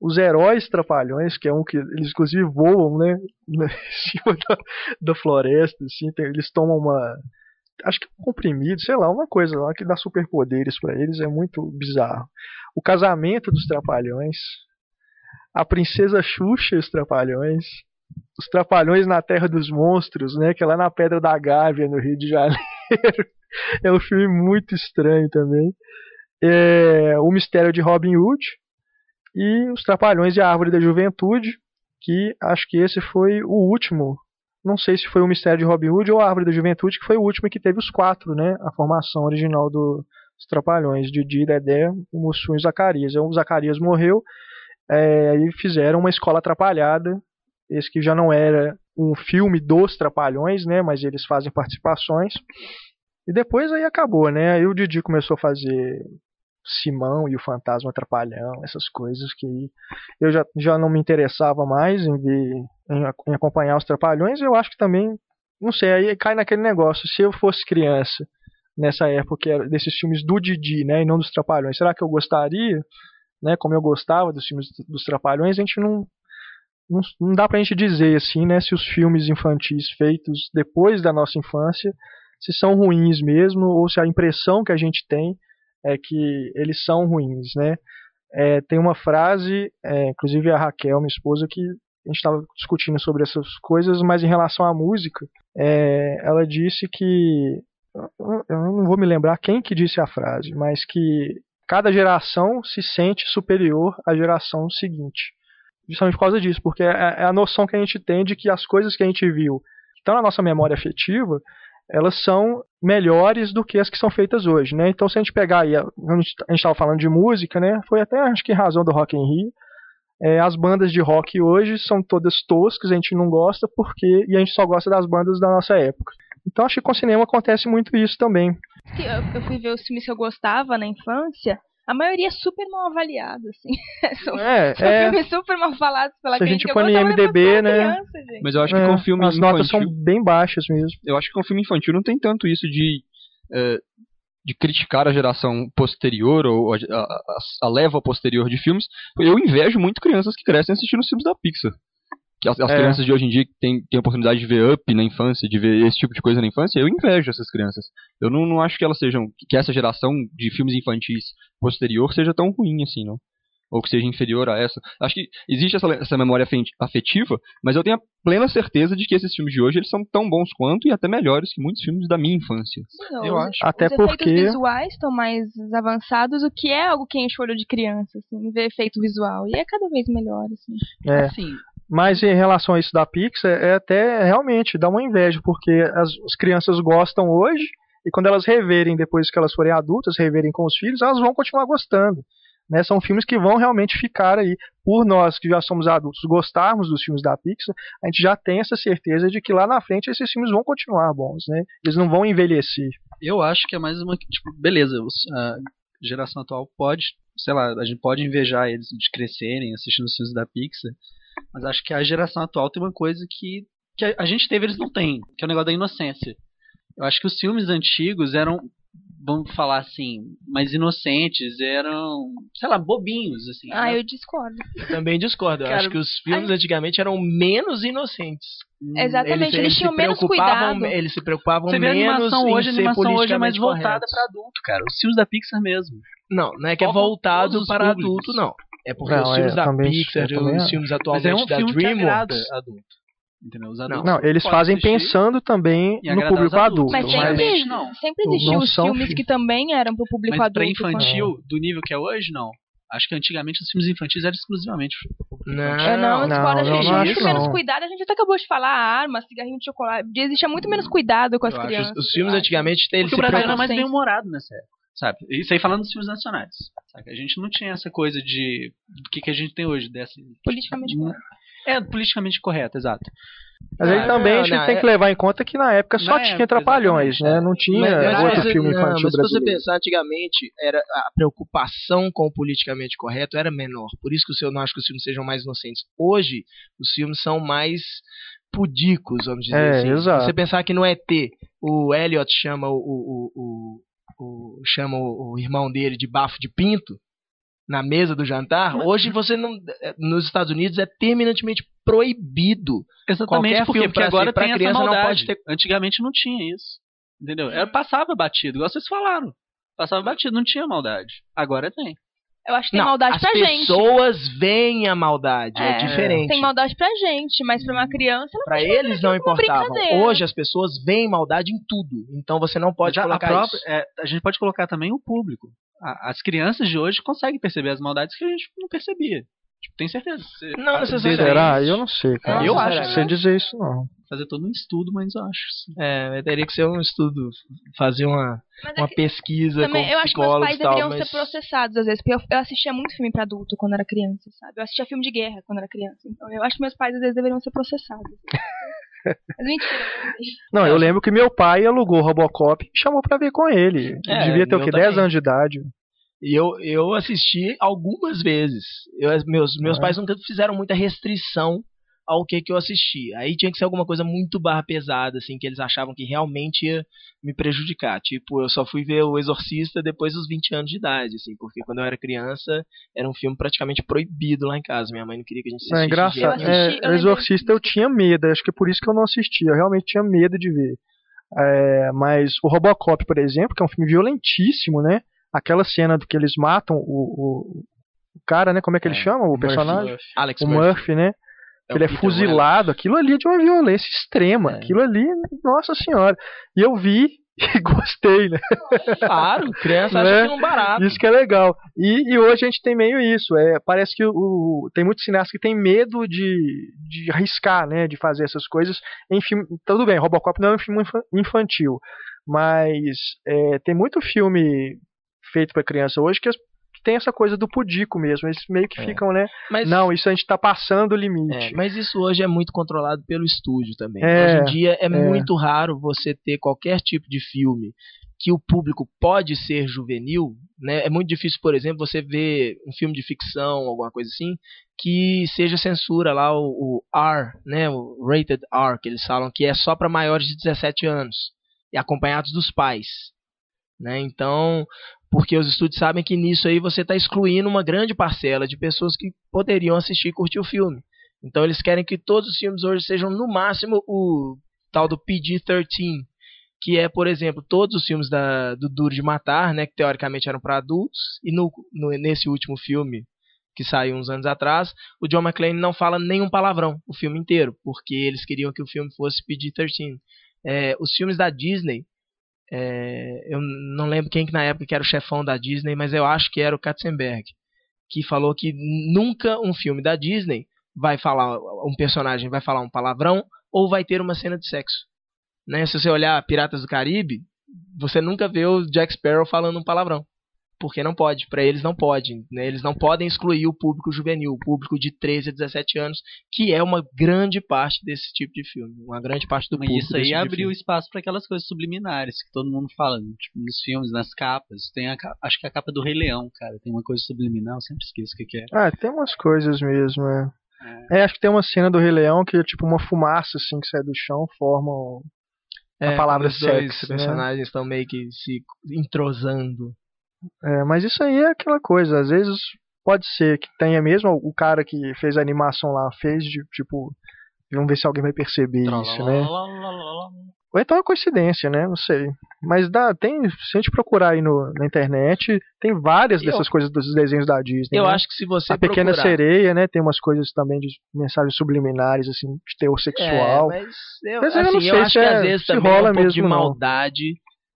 Os Heróis Trapalhões, que é um que eles inclusive voam, né, em cima da, da floresta, assim, tem- eles tomam uma acho que um comprimido, sei lá, uma coisa lá que dá superpoderes pra eles, é muito bizarro. O Casamento dos Trapalhões, A Princesa Xuxa e os Trapalhões, Os Trapalhões na Terra dos Monstros, né, que é lá na Pedra da Gávea, no Rio de Janeiro. é um filme muito estranho também. É, o Mistério de Robin Hood e Os Trapalhões e a Árvore da Juventude, que acho que esse foi o último não sei se foi o Mistério de Robin Hood ou a Árvore da Juventude, que foi o último que teve os quatro, né? A formação original do- dos Trapalhões, Didi, Dedé, o Mussum e o Zacarias. Então, o Zacarias morreu, é, e fizeram uma escola atrapalhada, esse que já não era um filme dos Trapalhões, né? Mas eles fazem participações. E depois aí acabou, né? Aí o Didi começou a fazer Simão e o Fantasma Atrapalhão, essas coisas que eu já, já não me interessava mais em ver, em, em acompanhar os Trapalhões. Eu acho que também, não sei, aí cai naquele negócio. Se eu fosse criança nessa época desses filmes do Didi, né, e não dos Trapalhões, será que eu gostaria? Né, como eu gostava dos filmes dos Trapalhões, a gente não não, não dá pra gente dizer assim, né, se os filmes infantis feitos depois da nossa infância se são ruins mesmo ou se a impressão que a gente tem é que eles são ruins, né? É, tem uma frase, é, inclusive a Raquel, minha esposa, que a gente estava discutindo sobre essas coisas, mas em relação à música, é, ela disse que eu não vou me lembrar quem que disse a frase, mas que cada geração se sente superior à geração seguinte. Justamente por causa disso, porque é, é a noção que a gente tem de que as coisas que a gente viu estão na nossa memória afetiva, elas são melhores do que as que são feitas hoje, né? Então, se a gente pegar aí, a gente estava falando de música, né? Foi até acho que razão do Rock in Rio. É, as bandas de rock hoje são todas toscas, a gente não gosta porque e a gente só gosta das bandas da nossa época. Então, acho que com o cinema acontece muito isso também. Eu, fui ver os filmes que eu gostava na infância. A maioria é super mal avaliado, assim. São, É, são é, filmes super mal falados pela Se a gente Eu no IMDb, né? criança. Mas eu acho que é, com filme as notas infantil, são bem baixas mesmo. eu acho que com filme infantil não tem tanto isso de eh, de criticar a geração posterior ou a, a- a- a leva posterior de filmes. Eu invejo muito crianças que crescem assistindo os filmes da Pixar. Que as, as É. crianças de hoje em dia que têm, têm a oportunidade de ver Up na infância, de ver esse tipo de coisa na infância, eu invejo essas crianças. Eu não, não acho que elas sejam. que essa geração de filmes infantis posterior seja tão ruim assim, não. Ou que seja inferior a essa. Acho que existe essa, essa memória afe- afetiva, mas eu tenho a plena certeza de que esses filmes de hoje eles são tão bons quanto e até melhores que muitos filmes da minha infância. Não, eu os- acho. Até os efeitos porque visuais estão mais avançados, o que é algo que enche o olho de criança, assim, ver efeito visual. E é cada vez melhor, assim. é, Assim, Mas em relação a isso da Pixar, é até realmente dá uma inveja, porque as, as crianças gostam hoje, e quando elas reverem depois que elas forem adultas, reverem com os filhos, elas vão continuar gostando. Né? São filmes que vão realmente ficar aí. Por nós que já somos adultos gostarmos dos filmes da Pixar, a gente já tem essa certeza de que lá na frente esses filmes vão continuar bons, né? Eles não vão envelhecer. eu acho que é mais uma. Tipo, beleza, a geração atual pode, sei lá, a gente pode invejar eles de crescerem assistindo os filmes da Pixar, mas acho que a geração atual tem uma coisa que, que a, a gente teve eles não têm, que é o negócio da inocência. Eu acho que os filmes antigos eram, vamos falar assim, mais inocentes, eram, sei lá, bobinhos, assim. Ah, né? eu discordo. Eu também discordo. Eu Cara, acho que os filmes antigamente eram menos inocentes. Exatamente, eles, se tinham menos cuidado. Eles se preocupavam Você vê a menos animação em hoje, a animação hoje é mais voltada pra adulto, cara. Os filmes da Pixar mesmo. Não, não é que é voltado para públicos. adulto, não. É porque Não, os filmes é, da Pixar, os acho. filmes Mas atualmente é um da filme DreamWorks, adulto. Entendeu? Os adultos Não, eles podem fazem pensando também no público os adulto. Mas Mas- sempre, não. sempre existiu Não os filmes fi- que também eram pro público Mas adulto. pra infantil, do nível que é hoje, não. Acho que antigamente os filmes infantis eram exclusivamente pro público Não. É, não, não, discordo, a não, gente não tinha muito menos não. cuidado. A gente até acabou de falar arma, cigarrinho de chocolate. Existia muito menos cuidado com as Eu acho crianças. Os filmes eu acho. antigamente eles Porque o se Brasil era mais bem humorado nessa época. Sabe? Isso aí falando dos filmes nacionais. Sabe? A gente não tinha essa coisa de. do que, que a gente tem hoje. Dessa, Politicamente correto. É, politicamente correto, exato. Mas aí Ah, também a não, gente não, tem é- que levar em conta que na época só Na tinha época, Trapalhões, exatamente, né? é. Não tinha Mas, mas outro você- filme não, infantil mas se você brasileiro. pensar antigamente, era a preocupação com o politicamente correto era menor. Por isso que o seu não acho que os filmes sejam mais inocentes. Hoje, os filmes são mais pudicos, vamos dizer É, assim. exato. Você pensar que no ET, o Elliot chama o, o, o, o- chama o, o irmão dele de bafo de pinto na mesa do jantar, hoje você não nos Estados Unidos é terminantemente proibido. Exatamente, Qualquer por quê? filme porque agora pra tem essa criança não pode ter- Antigamente não tinha isso. Entendeu? Era, passava batido, igual vocês falaram. Passava batido, não tinha maldade. Agora tem. Eu acho que tem não, maldade as pra gente. pessoas veem a maldade, é, É, diferente. Tem maldade pra gente, mas pra uma criança ela Pra eles não importava. Hoje as pessoas veem maldade em tudo. Então você não pode Já a colocar própria- isso. é, a gente pode colocar também o público. A- as crianças de hoje conseguem perceber as maldades que a gente não percebia. Tipo, tem certeza. Você Não necessariamente. Será? Eu não sei, cara. Eu não acho, sei né? dizer isso, não. Fazer todo um estudo, mas eu acho. sim. É, teria que ser um estudo, fazer uma, Mas é uma que- pesquisa Também, com eu acho que meus pais tal, deveriam mas... ser processados às vezes, porque eu, eu assistia muito filme pra adulto quando era criança, sabe? Eu assistia filme de guerra quando era criança. Então eu acho que meus pais às vezes deveriam ser processados. Mas mentira. Não, eu lembro que meu pai alugou Robocop e chamou pra ver com ele. É, Devia ter o eu quê? também. 10 anos de idade. E eu, eu assisti algumas vezes. Eu, meus meus Ah. pais nunca fizeram muita restrição ao que que eu assisti. Aí tinha que ser alguma coisa muito barra pesada, assim, que eles achavam que realmente ia me prejudicar. Tipo, eu só fui ver O Exorcista depois dos 20 anos de idade, assim, porque quando eu era criança era um filme praticamente proibido lá em casa. Minha mãe não queria que a gente assistisse. É engraçado. É, o Exorcista eu tinha medo, acho que é por isso que eu não assisti. Eu realmente tinha medo de ver. É, mas o Robocop, por exemplo, que é um filme violentíssimo, né? Aquela cena do que eles matam o, o, o cara, né? Como é que ele É, chama? O Murphy. personagem? Alex O Murphy. Murphy, né? É ele é fuzilado, aquilo ali é de uma violência extrema. É. Aquilo ali, nossa senhora. E eu vi e gostei, né? Claro, criança acha Né? aquilo um barato. Isso que é legal. E, e hoje a gente tem meio isso. É, parece que o, o- tem muitos cineastas que têm medo de, de arriscar, né? De fazer essas coisas em filme. Tudo bem, Robocop não é um filme infa- infantil. Mas é, tem muito filme feito pra criança hoje que, as- tem essa coisa do pudico mesmo. Eles meio que É. ficam, né? Mas, Não, isso a gente tá passando o é, limite. mas isso hoje é muito controlado pelo estúdio também. É, hoje em dia é, muito raro você ter qualquer tipo de filme que o público pode ser juvenil, né? É muito difícil, por exemplo, você ver um filme de ficção, alguma coisa assim, que seja censura lá o, o R, né? O rated R que eles falam que é só para maiores de 17 anos e acompanhados dos pais, né? Então, porque os estúdios sabem que nisso aí você está excluindo uma grande parcela de pessoas que poderiam assistir e curtir o filme. Então eles querem que todos os filmes hoje sejam no máximo o tal do PG-13, que é, por exemplo, todos os filmes da, do Duro de Matar, né, que teoricamente eram para adultos, e no, no- nesse último filme que saiu uns anos atrás, o John McClane não fala nenhum palavrão o filme inteiro, porque eles queriam que o filme fosse PG-13. É, os filmes da Disney, é, eu não lembro quem que na época que era o chefão da Disney, mas eu acho que era o Katzenberg, que falou que nunca um filme da Disney vai falar um personagem vai falar um palavrão ou vai ter uma cena de sexo. Né? Se você olhar Piratas do Caribe, você nunca vê o Jack Sparrow falando um palavrão. Porque não pode, para eles não pode, né? Eles não podem excluir o público juvenil, o público de 13 a 17 anos, que é uma grande parte desse tipo de filme, uma grande parte do Mas público. isso aí tipo abriu espaço para aquelas coisas subliminares que todo mundo fala, tipo, nos filmes, nas capas. Tem a, acho que a capa do Rei Leão, cara, tem uma coisa subliminal, eu sempre esqueço o que, que é. Ah, tem umas coisas mesmo, é. É, acho que tem uma cena do Rei Leão que é tipo uma fumaça assim que sai do chão, forma um- a palavra os dois sexo, né? personagens estão meio que se entrosando. É, mas isso aí é aquela coisa, às vezes pode ser que tenha mesmo o cara que fez a animação lá, fez de tipo, vamos ver se alguém vai perceber isso, né? Ou então é coincidência, né? Não sei. Mas dá, tem, se a gente procurar aí no, na internet, tem várias Eu- dessas coisas dos desenhos da Disney. Eu né? acho que se você a Pequena procurar, Sereia, né? Tem umas coisas também de mensagens subliminares, assim, de teor sexual. É, mas eu, Mas eu assim, não eu sei acho se que é- às vezes é rola um pouco de mesmo, não.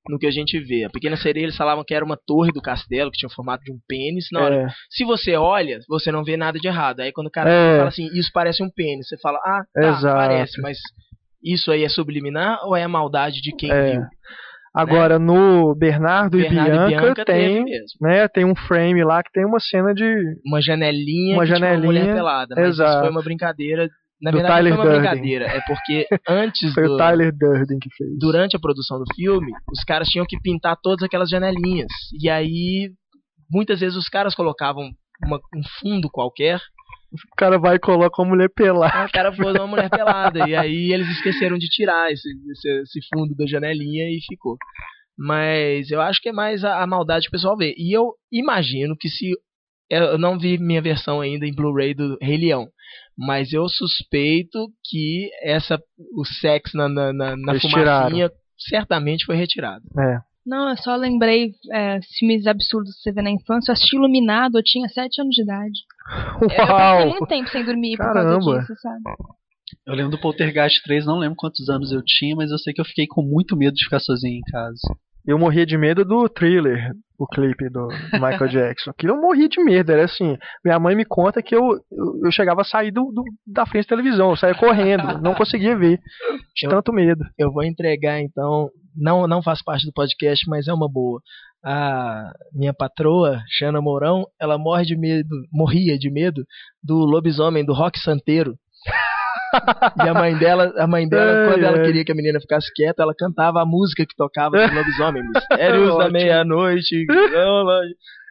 No que a gente vê. A Pequena Sereia, eles falavam que era uma torre do castelo, que tinha o formato de um pênis. Na hora, É, se você olha, você não vê nada de errado. Aí quando o cara É. fala assim, isso parece um pênis, você fala, ah, tá, Exato. parece, mas isso aí é subliminar ou é a maldade de quem É. viu? Agora, no Bernardo, Bernardo e Bianca, teve tem, mesmo. né, tem um frame lá que tem uma cena de Uma janelinha Uma que tinha uma mulher janelinha, pelada. Mas isso exato. foi uma brincadeira. Na Do verdade, Tyler não foi uma Durden. brincadeira. É porque antes foi do, o Tyler Durden que fez. durante a produção do filme, os caras tinham que pintar todas aquelas janelinhas. E aí, muitas vezes os caras colocavam uma- um fundo qualquer, O cara vai e coloca uma mulher pelada. o cara pôs uma mulher pelada. E aí eles esqueceram de tirar esse, esse, esse fundo da janelinha e ficou. Mas eu acho que é mais a, a maldade que o pessoal vê. E eu imagino que se. Eu não vi minha versão ainda em Blu-ray do Rei Leão. Mas eu suspeito que essa o sexo na, na, na, na fumacinha certamente foi retirado. É. Não, eu só lembrei é, filmes absurdos que você vê na infância. Eu assisti Iluminado, eu tinha 7 anos de idade. Eu passei Uau! muito tempo sem dormir por Caramba. causa disso, sabe? Eu lembro do Poltergeist 3, não lembro quantos anos eu tinha, mas eu sei que eu fiquei com muito medo de ficar sozinho em casa. Eu morria de medo do thriller, o clipe do Michael Jackson. Aquilo eu morria de medo, era assim. Minha mãe me conta que eu, eu, eu chegava a sair do, do- da frente da televisão, eu saía correndo, não conseguia ver. De Eu- tanto medo. Eu vou entregar então, não não faz parte do podcast, mas é uma boa. A minha patroa, Xana Mourão, ela morre de medo, morria de medo do lobisomem do Rock Santeiro. E a mãe dela, a mãe dela, Ai, quando ela ai. queria que a menina ficasse quieta, ela cantava a música que tocava do lobisomem, Mistérios da. Meia-Noite.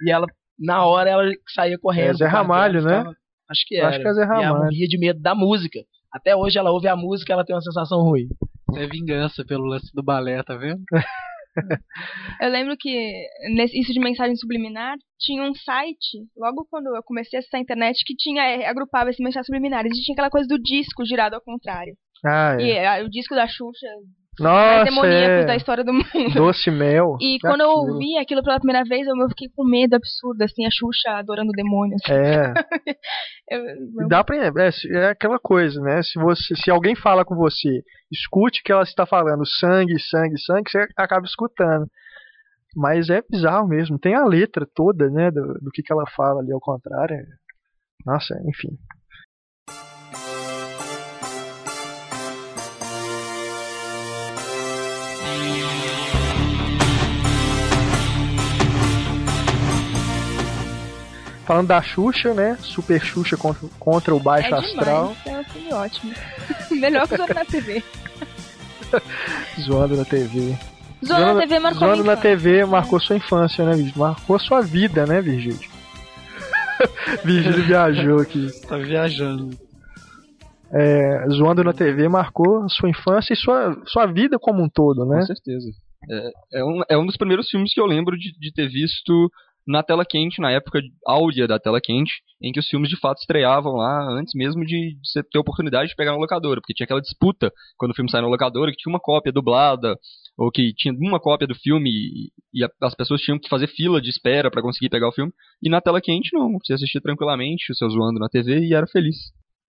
E ela, na hora, ela saía correndo. É Zé Ramalho, né? ficava- Acho que era. acho que é Zé E ela Ramalho. morria de medo da música. Até hoje ela ouve a música e ela tem uma sensação ruim. Isso é vingança pelo lance do balé, tá vendo? Eu lembro que nesse, isso de mensagem subliminar tinha um site, logo quando eu comecei a acessar a internet, que tinha eh, agrupava esses mensagens subliminares. E tinha aquela coisa do disco girado ao contrário. Ah, é. E eh, o disco da Xuxa, mais Nossa, demoníacos da é. história do mundo. Doce mel. E quando eu aquilo. ouvi aquilo pela primeira vez, eu, eu fiquei com medo absurdo, assim, a Xuxa adorando o demônio. assim. É. Eu- E Dá pra, é, é aquela coisa, né? Se você, se alguém fala com você, escute que ela está falando sangue, sangue, sangue, você acaba escutando. Mas é bizarro mesmo. Tem a letra toda, né? Do, do que, que ela fala ali ao contrário. Nossa, enfim. Falando da Xuxa, né? Super Xuxa contra, contra o Baixo é Astral. demais, é um filme ótimo. Melhor que Zona na TV. Zoando na TV. Zona na TV marcou Zoando na. TV marcou sua infância, né, Virgílio? Marcou sua vida, né, Virgílio? Virgílio viajou aqui. Tá viajando. É, Zoando na TV marcou sua infância e sua, sua vida como um todo, né? Com certeza. É, é, um, é um dos primeiros filmes que eu lembro de, de ter visto na tela quente, na época áurea da tela quente, em que os filmes de fato estreavam lá antes mesmo de, você ter oportunidade de pegar na locadora, porque tinha aquela disputa quando o filme saiu na locadora, que tinha uma cópia dublada, ou que tinha uma cópia do filme e, as pessoas tinham que fazer fila de espera para conseguir pegar o filme, e na tela quente não, você assistia tranquilamente, o seu zoando na TV e era feliz.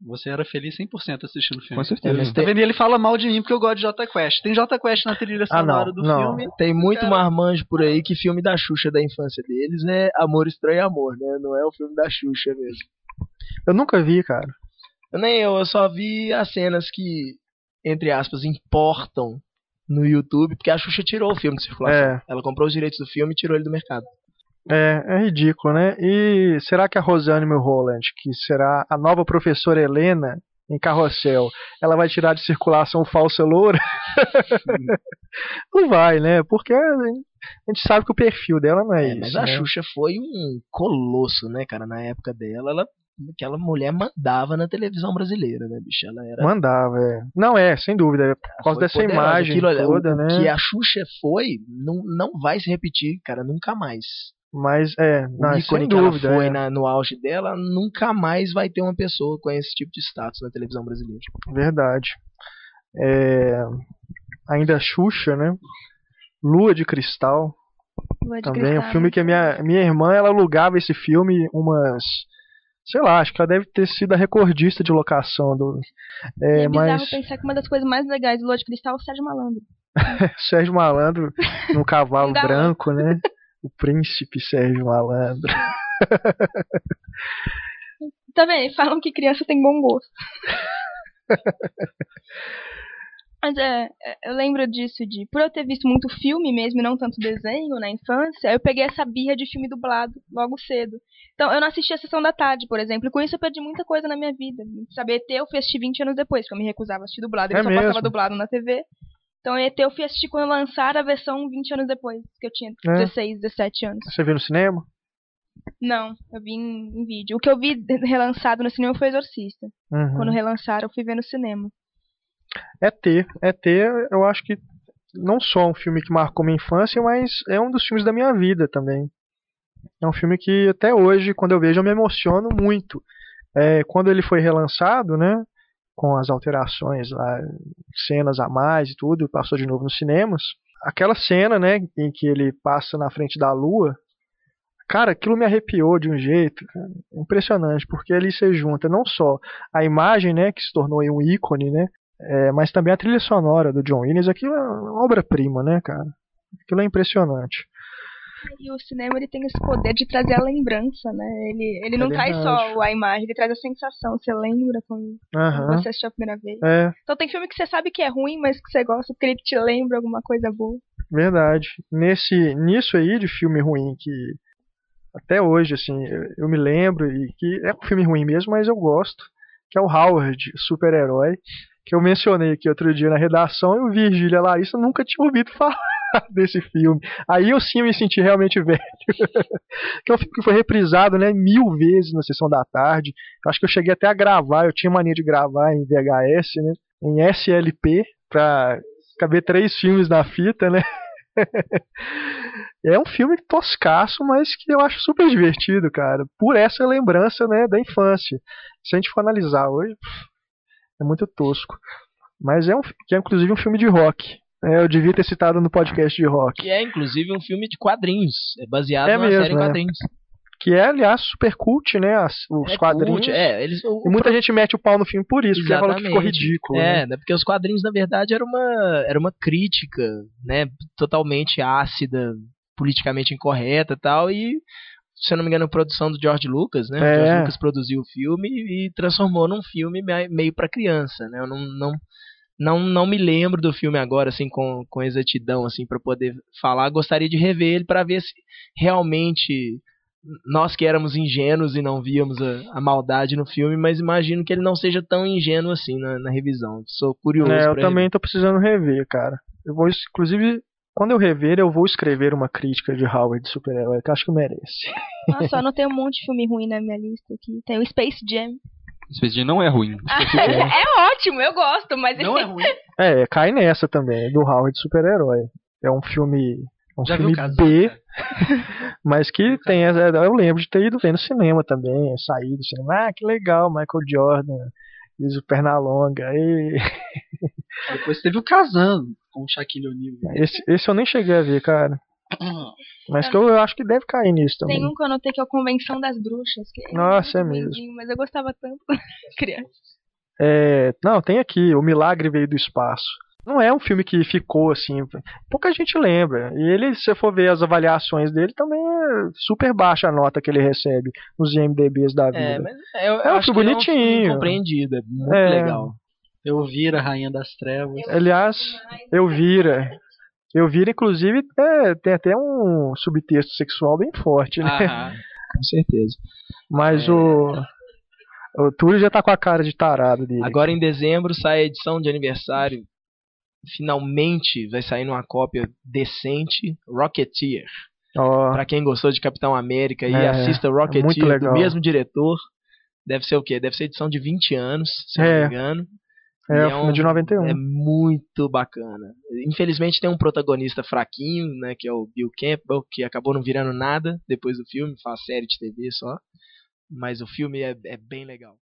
Você era feliz 100% assistindo o filme. Com certeza. mas Tá vendo? E ele fala mal de mim porque eu gosto de Jota Quest. Tem Jota Quest na trilha Ah, não, sonora do não. filme. Tem muito Cara. marmanjo por aí que filme da Xuxa da infância deles é Amor Estranho Amor, né? Não é o filme da Xuxa mesmo. Eu nunca vi, cara. Eu nem eu, eu só vi as cenas que, entre aspas, importam no YouTube, porque a Xuxa tirou o filme de circulação. É. Ela comprou os direitos do filme e tirou ele do mercado. É, é ridículo, né? E será que a Rosane Mulholland, que será a nova professora Helena em Carrossel, ela vai tirar de circulação o falsa loura? não vai, né? Porque a gente sabe que o perfil dela não é, É, isso. mas a né? Xuxa foi um colosso, né, cara? Na época dela, ela, aquela mulher mandava na televisão brasileira, né, bicho? Ela era. Mandava, é. Não é, sem dúvida. É por causa dessa poderosa. imagem Aquilo, toda, o, né? que a Xuxa foi, não, não vai se repetir, cara, nunca mais. Mas é, O não, ícone sem que ela dúvida. foi é. na- no auge dela, nunca mais vai ter uma pessoa com esse tipo de status na televisão brasileira. Verdade. É, ainda Xuxa, né? Lua de Cristal. Lua de também. Cristal, um filme que a minha, minha irmã ela alugava esse filme umas. Sei lá, acho que ela deve ter sido a recordista de locação do. E É, é bizarro mas pensar que uma das coisas mais legais do Lua de Cristal é o Sérgio Malandro. Sérgio Malandro num cavalo branco, né? O príncipe Sérgio Malandro. Tá vendo? Falam que criança tem bom gosto. Mas é, é, eu lembro disso de. Por eu ter visto muito filme mesmo, e não tanto desenho na infância, eu peguei essa birra de filme dublado logo cedo. Então, eu não assisti a sessão da tarde, por exemplo, e com isso eu perdi muita coisa na minha vida. Saber ET eu fui assistir 20 anos depois, porque eu me recusava a assistir dublado, ele É só mesmo? passava dublado na TV. Então, ET eu fui assistir quando lançaram a versão 20 anos depois, que eu tinha É. 16, 17 anos. Você viu no cinema? Não, eu vi em, em vídeo. O que eu vi relançado no cinema foi Exorcista. Uhum. Quando relançaram, eu fui ver no cinema. É ter. É ter, eu acho que não só um filme que marcou minha infância, mas é um dos filmes da minha vida também. É um filme que até hoje, quando eu vejo, eu me emociono muito. É, quando ele foi relançado, né, com as alterações lá, cenas a mais e tudo, passou de novo nos cinemas. Aquela cena, né, em que ele passa na frente da lua, cara, aquilo me arrepiou de um jeito cara, impressionante, porque ali você junta não só a imagem, né, que se tornou um ícone, né, é, mas também a trilha sonora do John Williams, aquilo é uma obra-prima, né, cara? Aquilo é impressionante. E o cinema ele tem esse poder de trazer a lembrança, né? Ele, ele É não traz só a imagem, ele traz a sensação. Você lembra quando Aham. você assistiu a primeira vez. É, Então tem filme que você sabe que é ruim, mas que você gosta porque ele te lembra alguma coisa boa. verdade. Nesse, nisso aí de filme ruim que até hoje, assim, eu, me lembro e que é um filme ruim mesmo, mas eu gosto. que é o Howard, super-herói, que eu mencionei aqui outro dia na redação, e o Virgílio e a Larissa nunca tinham ouvido falar desse filme. Aí eu sim me senti realmente velho. que é um filme que foi reprisado né, mil vezes na sessão da tarde. Eu acho que eu cheguei até a gravar, eu tinha mania de gravar em VHS, né? Em SLP, pra caber três filmes na fita, né? é um filme toscaço, mas que eu acho super divertido, cara. Por essa lembrança, né, da infância. Se a gente for analisar hoje, é muito tosco. Mas é um que é inclusive um filme de rock. É, eu devia ter citado no podcast de rock. Que é, inclusive, um filme de quadrinhos. É baseado É numa mesmo, série em é. quadrinhos. Que é, aliás, super cult, né? as- os É quadrinhos. cult, é, eles, o- E muita gente mete o pau no filme por isso, porque falou que ficou Exatamente. ridículo. É, né? né, porque os quadrinhos, na verdade, era uma, era uma crítica, né, totalmente ácida, politicamente incorreta e tal, e, se eu não me engano, a produção do George Lucas, né, o É. George Lucas produziu o filme e transformou num filme me- meio para criança, né, eu não, não, não, não me lembro do filme agora, assim, com, com exatidão, assim, para poder falar, gostaria de rever ele para ver se realmente nós que éramos ingênuos e não víamos a, a maldade no filme, mas imagino que ele não seja tão ingênuo assim na, na revisão. Sou curioso. É, eu pra também tô precisando rever, cara. Eu vou, inclusive, quando eu rever, eu vou escrever uma crítica de Howard de super-herói, que acho que merece. Nossa, eu anotei um monte de filme ruim na minha lista aqui. Tem o Space Jam. Space Jam não é ruim. é ótimo, eu gosto, mas Não é ruim. É, cai nessa também, do Howard de super-herói. É um filme. é Um Já filme caso? B, mas que tem. Eu lembro de ter ido ver no cinema também, sair do cinema. Ah, que legal, Michael Jordan. Fiz o Pernalonga. E... Depois teve o Casando com o Shaquille O'Neal. Esse, esse eu nem cheguei a ver, cara. Mas que eu acho que deve cair nisso também. tem um que eu anotei que é o Convenção das Bruxas. Que Nossa, é mesmo. Mas eu gostava tanto criança. É, não, tem aqui, O Milagre Veio do Espaço. Não é um filme que ficou assim, pouca gente lembra. E ele, se você for ver as avaliações dele, também é super baixa a nota que ele recebe nos IMDBs da vida. É, mas eu, eu É um acho filme que é um filme bonitinho. compreendido, é muito É. legal. Eu vira Rainha das Trevas. Aliás, eu vira. Eu vira, inclusive, é, tem até um subtexto sexual bem forte, né? Aham. Com certeza. Mas É. o. O Túlio já tá com a cara de tarado dele. Agora em dezembro sai a edição de aniversário. Finalmente vai sair numa cópia decente Rocketeer. Ó, Pra quem gostou de Capitão América e É, assista é Rocketeer do mesmo diretor. Deve ser o quê? Deve ser edição de 20 anos, se não É. me engano. É, E o filme de 91. É muito bacana. Infelizmente tem um protagonista fraquinho, né, que é o Bill Campbell, que acabou não virando nada depois do filme, faz série de TV só. Mas o filme é, é bem legal.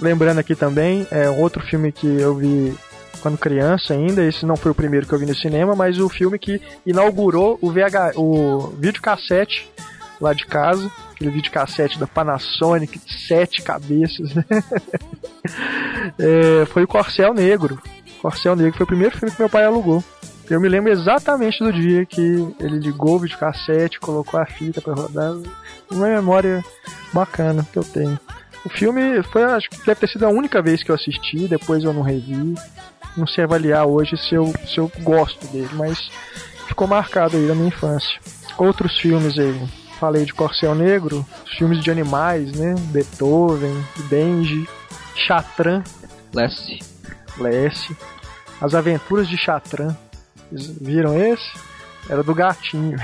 Lembrando aqui também, é outro filme que eu vi quando criança ainda, esse não foi o primeiro que eu vi no cinema, mas o filme que inaugurou o VH, o videocassete lá de casa, aquele videocassete da Panasonic, de sete cabeças, né? É, foi o Corcel Negro. Corcel Negro foi o primeiro filme que meu pai alugou. Eu me lembro exatamente do dia que ele ligou o videocassete, colocou a fita para rodar. Uma memória bacana que eu tenho. O filme foi, acho que deve ter sido a única vez que eu assisti, depois eu não revi. Não sei avaliar hoje se eu, se eu gosto dele, mas ficou marcado aí da minha infância. Outros filmes aí, falei de Corcel Negro, filmes de animais, né? Beethoven, Benji, Chatran, Lessie. Lessie, As Aventuras de Chatran. Vocês viram esse? Era do gatinho.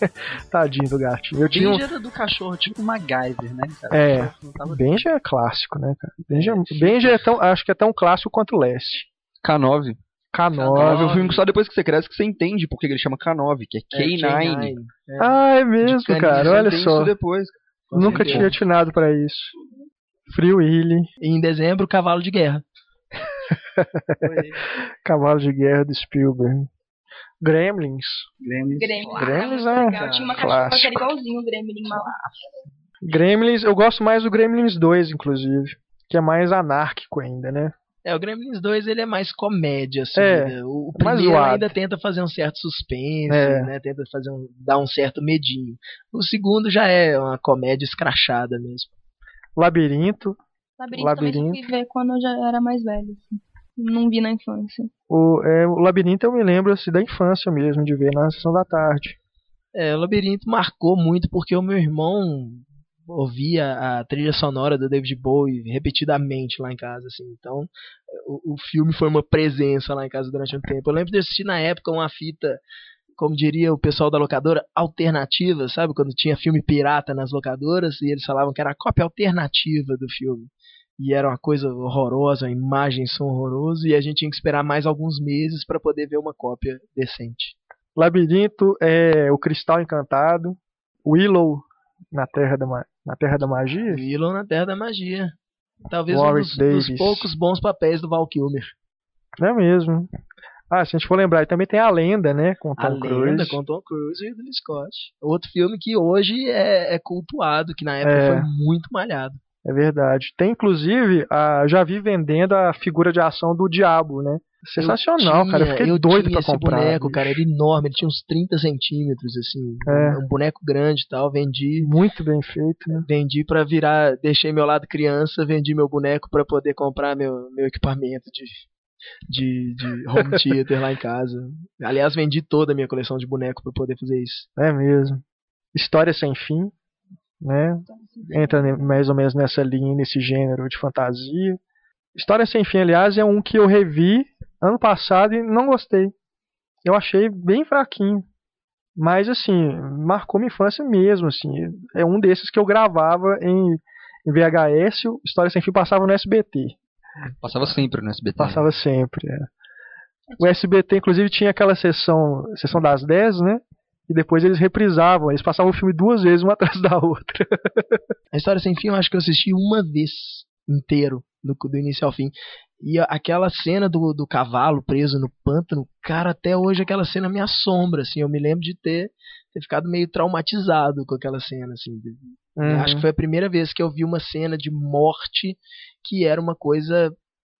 Tadinho do gatinho. Eu tinha um... Benji era do cachorro, tipo MacGyver, né? cara? É. Tava- Benji é clássico, né, cara? Benji é, Benji é tão, acho que é tão clássico quanto Lessie. K9. K9. K9 é um filme que só depois que você cresce que você entende por que ele chama K9, que é É, K9. Ah, é mesmo, cara. Olha só. Isso depois. Nunca tinha atinado pra isso. Free Willy, E em dezembro, Cavalo de Guerra. Cavalo de Guerra do Spielberg. Gremlins. Gremlins. Gremlins. Gremlins Ah, é legal. Tinha uma cachorra que era igualzinho o Gremlin maluco. Gremlins, eu gosto mais do Gremlins 2, inclusive. Que é mais anárquico ainda, né? É, o Gremlins 2 ele é mais comédia, assim. É, né? O é mais primeiro ainda tenta fazer um certo suspense, É. né? Tenta fazer um, dar um certo medinho. O segundo já é uma comédia escrachada mesmo. Labirinto. Labirinto, também Labirinto. fui ver quando eu já era mais velho. assim. não vi na infância. O, é, o Labirinto eu me lembro assim, da infância mesmo, de ver na sessão da tarde. É, o Labirinto marcou muito porque o meu irmão ouvia a trilha sonora do David Bowie repetidamente lá em casa, assim. Então, o, o filme foi uma presença lá em casa durante um tempo. Eu lembro de assistir na época uma fita, como diria o pessoal da locadora, alternativa, sabe? Quando tinha filme pirata nas locadoras e eles falavam que era a cópia alternativa do filme. E era uma coisa horrorosa, a imagem, som horroroso, e a gente tinha que esperar mais alguns meses para poder ver uma cópia decente. Labirinto é o Cristal Encantado, Willow na Terra da, na Terra da Magia. Willow na Terra da Magia. Talvez um Warwick dos, dos Davis. poucos bons papéis do Val Kilmer. É mesmo? Ah, se a gente for lembrar, também tem a lenda, né? Com Tom a Lenda Cruise. com Tom Cruise e Ridley Scott. Outro filme que hoje é, é cultuado, que na época É. foi muito malhado. É verdade. Tem inclusive, a, já vi vendendo a figura de ação do Diabo, né? Sensacional, Eu cara. Eu tinha- fiquei eu doido tinha pra esse comprar. boneco, bicho. cara, era enorme, ele tinha uns 30 centímetros, assim. É. Um boneco grande e tal, vendi. Muito bem feito, né? Vendi pra virar, deixei meu lado criança, vendi meu boneco pra poder comprar meu, meu equipamento de, de, de home theater lá em casa. Aliás, vendi toda a minha coleção de boneco pra poder fazer isso. É mesmo. História sem fim, né? Entra mais ou menos nessa linha, nesse gênero de fantasia. História sem fim, aliás, é um que eu revi ano passado e não gostei. Eu achei bem fraquinho. Mas assim, marcou minha infância mesmo, assim. É um desses que eu gravava em, VHS, História sem fim passava no SBT. Passava sempre no SBT. Passava sempre. é. O SBT, inclusive, tinha aquela sessão, sessão das 10, né? E depois eles reprisavam. Eles passavam o filme duas vezes, uma atrás da outra. A História Sem Fim eu acho que eu assisti uma vez inteiro, do, do início ao fim. E aquela cena do, do cavalo preso no pântano, cara, até hoje aquela cena me assombra, assim. Eu me lembro de ter, ter ficado meio traumatizado com aquela cena, assim. Uhum. Acho que foi a primeira vez que eu vi uma cena de morte que era uma coisa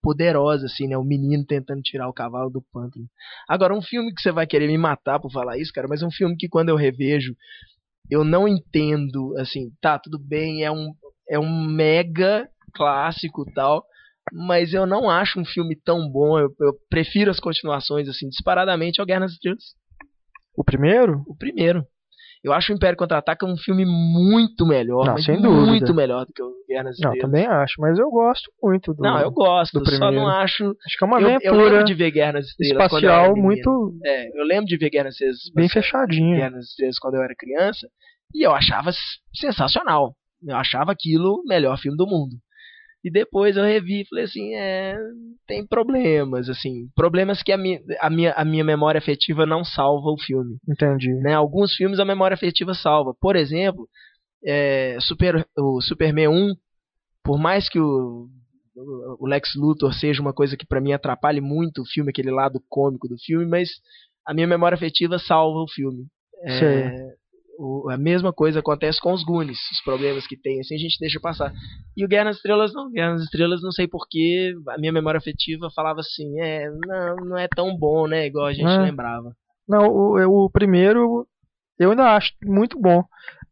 poderosa, assim, né? O menino tentando tirar o cavalo do pântano. Agora, um filme que você vai querer me matar por falar isso, cara, mas é um filme que quando eu revejo, eu não entendo, assim, tá, tudo bem, é um, é um mega clássico e tal, mas eu não acho um filme tão bom, eu, eu prefiro as continuações, assim, disparadamente ao Guerra nas Estrelas. O primeiro? O primeiro. Eu acho o Império Contra-Ataca um filme muito melhor, Não, sem dúvida. muito melhor do que o Guerra nas Não, Estrelas. também acho, mas eu gosto muito do. Não, eu gosto, do só primeiro. não acho. Acho que é uma eu, eu aventura lembro de ver Guerra nas Estrelas eu espacial muito É, eu lembro de ver Guerra nas Estrelas, bem Guerra fechadinha. nas Estrelas quando eu era criança e eu achava sensacional. Eu achava aquilo o melhor filme do mundo. E depois eu revi e falei assim, é, tem problemas, assim, problemas que a minha, a minha, a minha memória afetiva não salva o filme Entendi. né? Alguns filmes a memória afetiva salva. Por exemplo, é, Super, o Superman 1, por mais que o, o Lex Luthor seja uma coisa que pra mim atrapalhe muito o filme, aquele lado cômico do filme, mas a minha memória afetiva salva o filme. É. o- a mesma coisa acontece com os Goonies, os problemas que tem, assim a gente deixa passar. E o Guerra nas Estrelas não, Guerra nas Estrelas não sei porquê, a minha memória afetiva falava assim, é, não, não é tão bom, né, igual a gente É. lembrava. Não, o, o primeiro eu ainda acho muito bom.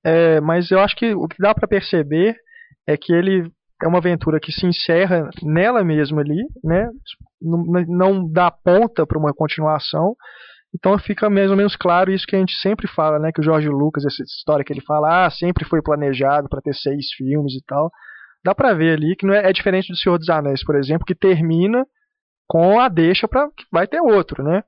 É, mas eu acho que o que dá pra perceber é que ele é uma aventura que se encerra nela mesma ali, né? Não, não dá ponta pra uma continuação. Então fica mais ou menos claro isso que a gente sempre fala, né? Que o Jorge Lucas, essa história que ele fala, ah, sempre foi planejado pra ter seis filmes e tal. Dá pra ver ali que não é, é diferente do Senhor dos Anéis, por exemplo, que termina com a deixa para que vai ter outro, né?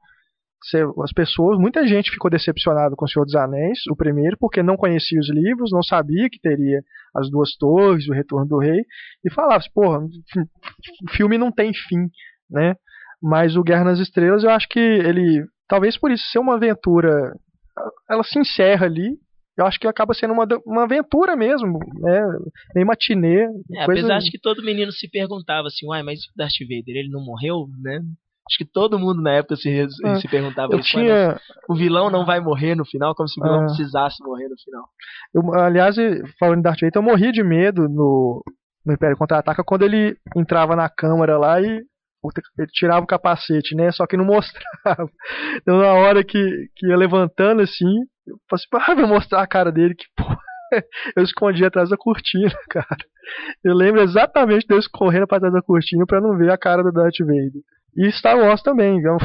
As pessoas, muita gente ficou decepcionada com o Senhor dos Anéis, o primeiro, porque não conhecia os livros, não sabia que teria as duas torres, o retorno do rei, e falava, assim, porra, o filme não tem fim, né? Mas o Guerra nas Estrelas, eu acho que ele, talvez por isso ser uma aventura, ela se encerra ali, eu acho que acaba sendo uma, uma aventura mesmo, né? Meio matinê. É, coisa- apesar de que todo menino se perguntava assim, uai, mas o Darth Vader, ele não morreu, né? Acho que todo mundo na época se, É, se perguntava Eu isso. "Ué, mas tinha, O vilão não vai morrer no final, como se o vilão Ah. precisasse morrer no final. Eu, aliás, falando em Darth Vader, eu morria de medo no, no Império Contra-Ataca quando ele entrava na câmara lá e ele tirava o capacete, né? Só que não mostrava. Então, na hora que, que ia levantando assim, eu falei assim, ah, vou mostrar a cara dele, que porra. Eu escondi atrás da cortina, cara. Eu lembro exatamente de eu correndo pra trás da cortina pra não ver a cara do Darth Vader. E Star Wars também, eu,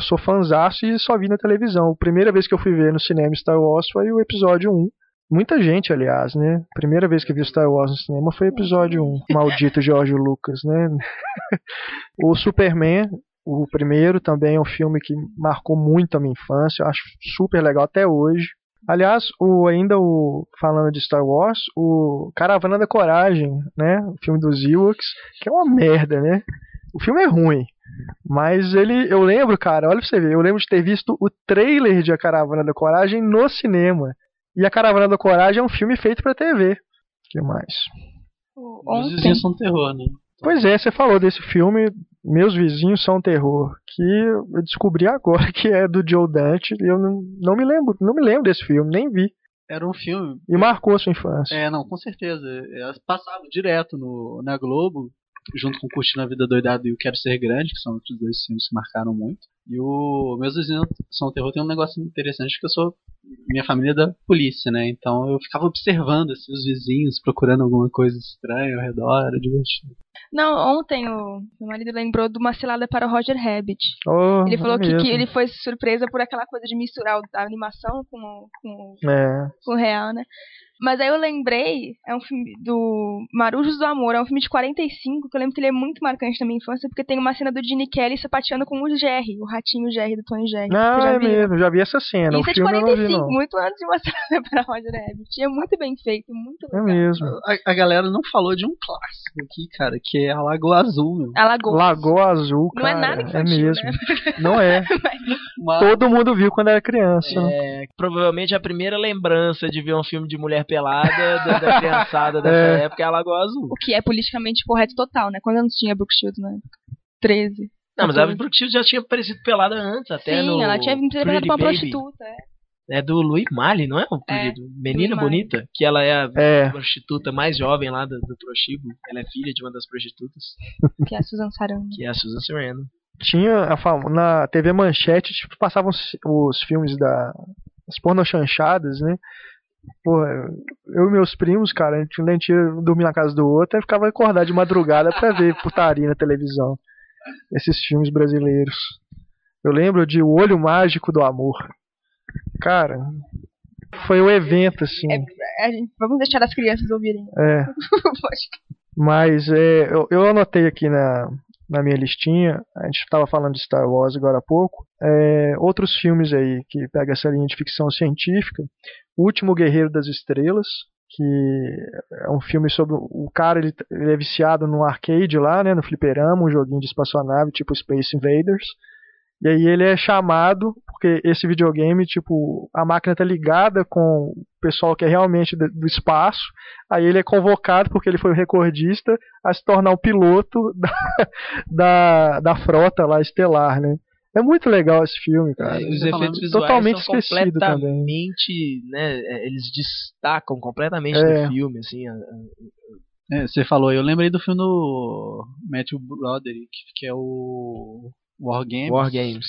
sou fãzaço e só vi na televisão. A primeira vez que eu fui ver no cinema Star Wars foi o episódio 1. Muita gente, aliás, né? Primeira vez que viu Star Wars no cinema foi episódio 1. Maldito George Lucas, né? o Superman, o primeiro também é um filme que marcou muito a minha infância, eu acho super legal até hoje. Aliás, o, ainda o falando de Star Wars, o Caravana da Coragem, né? O filme dos Ewoks, que é uma merda, né? O filme é ruim, mas ele, eu lembro, cara, olha pra você ver, eu lembro de ter visto o trailer de A Caravana da Coragem no cinema. E A Caravana da Coragem é um filme feito pra TV. O que mais? Os vizinhos são terror, né? Pois é, você falou desse filme, Meus Vizinhos São Terror, que eu descobri agora que é do Joe Dante, e eu não, não me lembro, não me lembro desse filme, nem vi. Era um filme. E marcou a sua infância. É, não, com certeza. Elas passavam direto no, na Globo, junto com Curtindo a Vida Doidada e O Quero Ser Grande, que são outros dois filmes que marcaram muito. E o Meus Vizinhos São Terror tem um negócio interessante que eu sou. Minha família é da polícia, né? Então eu ficava observando assim, os vizinhos, procurando alguma coisa estranha ao redor, era divertido. não, ontem o meu marido lembrou de uma cilada para o Roger Rabbit. Oh, Ele falou é que, que ele foi surpresa por aquela coisa de misturar a animação com, o- com, É, com o real, né? Mas aí eu lembrei, é um filme do Marujos do Amor, é um filme de 45, que eu lembro que ele é muito marcante na minha infância, porque tem uma cena do Gene Kelly sapateando com o Jerry, o ratinho Jerry do Tony Jerry. Não, já é viu? mesmo, já vi essa cena. Isso o é de filme eu não vi, 45, não. muito antes de uma cilada para Roger Rabbit. É muito bem feito, muito É legal. mesmo. A, a galera não falou de um clássico aqui, cara, que é a Lagoa Azul, meu. Alagoas. Lagoa Azul, Não é cara. nada infantil, é mesmo. né? Não é. Mas- Todo mundo viu quando era criança. É, provavelmente a primeira lembrança de ver um filme de mulher pelada da, da criançada dessa É. época é a Lagoa Azul. O que é politicamente correto total, né? Quantos anos tinha Brooke Shields na época? 13. Não, mas a Brooke Shields já tinha aparecido pelada antes, até Sim, no ela tinha Pretty pra uma Baby. prostituta. É. É do Louis Mali, não é? O É? Menina Louis Malle. Bonita, que ela é a É. prostituta mais jovem lá do, do prostíbulo. Ela é filha de uma das prostitutas, Que é a Susan Sarandon. que é a Susan Sarandon. Tinha a fam- na TV Manchete, tipo, passavam os, os filmes da as pornochanchadas, né? Porra, eu e meus primos, cara, a gente, a gente ia dormir na casa do outro e ficava acordado de madrugada pra ver putaria na televisão. Esses filmes brasileiros. Eu lembro de O Olho Mágico do Amor. Cara, foi o evento, assim. É, gente- vamos deixar as crianças ouvirem. É. Mas é, eu, eu anotei aqui na, na minha listinha, a gente estava falando de Star Wars agora há pouco, é, outros filmes aí que pega essa linha de ficção científica. O Último Guerreiro das Estrelas, que é um filme sobre o cara, ele, ele é viciado no arcade lá, né, no fliperama, um joguinho de espaçonave tipo Space Invaders. E aí ele é chamado, porque esse videogame, tipo, a máquina tá ligada com o pessoal que é realmente do, espaço, Aí ele é convocado, porque ele foi o recordista, a se tornar o piloto da, da, da frota lá estelar, né? É muito legal esse filme, cara. É, os tá efeitos falando visuais totalmente são esquecido também. completamente, né, é, eles destacam completamente É. do filme, assim, a- a- É, você falou, eu lembrei do filme do Matthew Broderick, que é o War Games. War Games.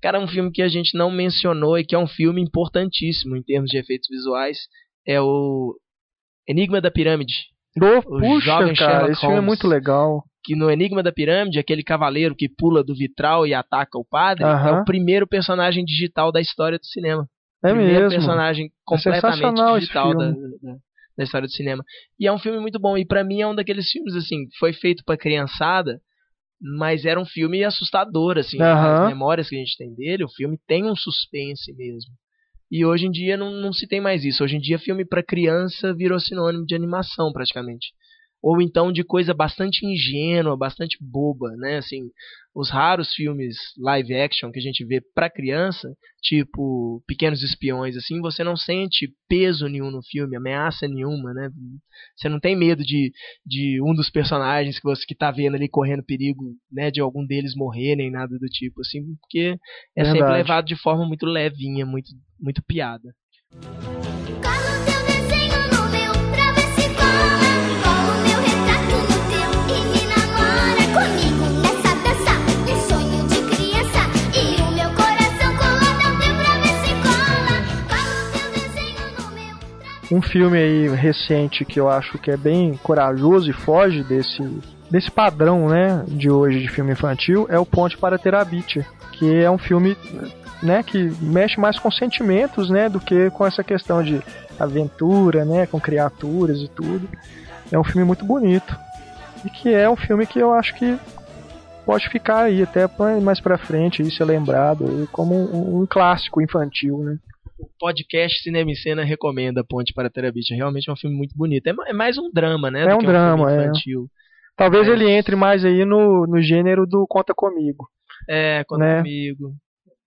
Cara, um filme que a gente não mencionou e que é um filme importantíssimo em termos de efeitos visuais é o Enigma da Pirâmide. Oh, O puxa, jovem cara, Sherlock esse filme é Holmes. muito legal. Que no Enigma da Pirâmide, aquele cavaleiro que pula do vitral e ataca o padre, é o primeiro personagem digital da história do cinema. É primeiro mesmo. personagem completamente sensacional esse digital da, da- da história do cinema. E é um filme muito bom. E pra mim é um daqueles filmes, assim, foi feito pra criançada, mas era um filme assustador, assim. As memórias que a gente tem dele, o filme tem um suspense mesmo. E hoje em dia não, não se tem mais isso. Hoje em dia, filme pra criança virou sinônimo de animação, praticamente. Ou então de coisa bastante ingênua, bastante boba, né? Assim, os raros filmes live action que a gente vê pra criança, tipo Pequenos Espiões, assim, você não sente peso nenhum no filme, ameaça nenhuma, né? Você não tem medo de, de um dos personagens que você que tá vendo ali correndo perigo, né? De algum deles morrer, nem nada do tipo, assim, porque é sempre Verdade. levado de forma muito levinha, muito, muito piada. Um filme aí recente que eu acho que é bem corajoso e foge desse desse padrão, né, de hoje de filme infantil é o Ponte para Terabithia, que é um filme, né, que mexe mais com sentimentos, né, do que com essa questão de aventura, né, com criaturas e tudo. É um filme muito bonito e que é um filme que eu acho que pode ficar aí até mais pra frente aí ser lembrado como um, um clássico infantil, né? O podcast Cinema em Cena recomenda Ponte para Terabithia. Realmente é um filme muito bonito. É, é mais um drama, né? É um que drama, é. Talvez Mas- ele entre mais aí no, no gênero do Conta Comigo. É, conta Né? comigo.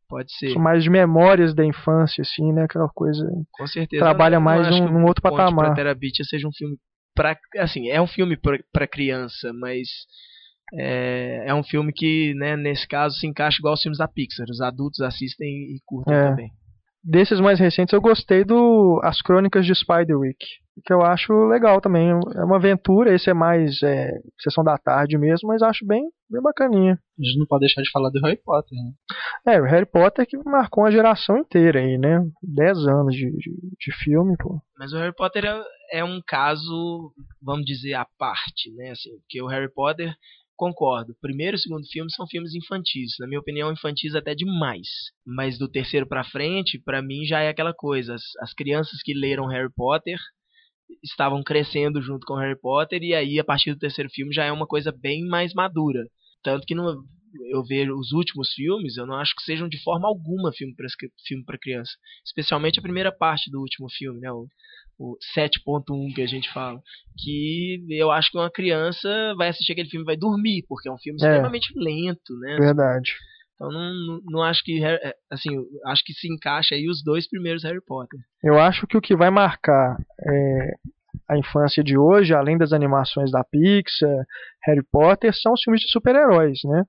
Pode ser, Mais memórias da infância, assim, né? Aquela coisa. com certeza. trabalha não- mais num- num outro Ponte patamar. para Terabithia seja um filme para assim, é um filme pra criança, mas é, é um filme que, né, nesse caso se encaixa igual aos filmes da Pixar. Os adultos assistem e curtem É. também. Desses mais recentes, eu gostei do As Crônicas de Spiderwick, que eu acho legal também. É uma aventura, esse é mais é, sessão da tarde mesmo, mas acho bem, bem bacaninha. A gente não pode deixar de falar do Harry Potter, né? É, o Harry Potter que marcou uma geração inteira aí, né? 10 anos de, de, de filme, pô. Mas o Harry Potter é, é um caso, vamos dizer, à parte, né? Assim, porque o Harry Potter, concordo, primeiro e segundo filme são filmes infantis. Na minha opinião, infantis até demais. Mas do terceiro pra frente, pra mim já é aquela coisa. As, as crianças que leram Harry Potter estavam crescendo junto com Harry Potter e aí a partir do terceiro filme já é uma coisa bem mais madura. Tanto que no, eu vejo os últimos filmes, eu não acho que sejam de forma alguma filme para filme para criança, especialmente a primeira parte do último filme, né, o, o 7.1 que a gente fala, que eu acho que uma criança vai assistir aquele filme e vai dormir, porque é um filme É. extremamente lento, né? Verdade. Então não, não, não acho que Harry- é, assim, acho que se encaixa aí os dois primeiros Harry Potter. Eu acho que o que vai marcar é, a infância de hoje, além das animações da Pixar, Harry Potter, são os filmes de super-heróis, né?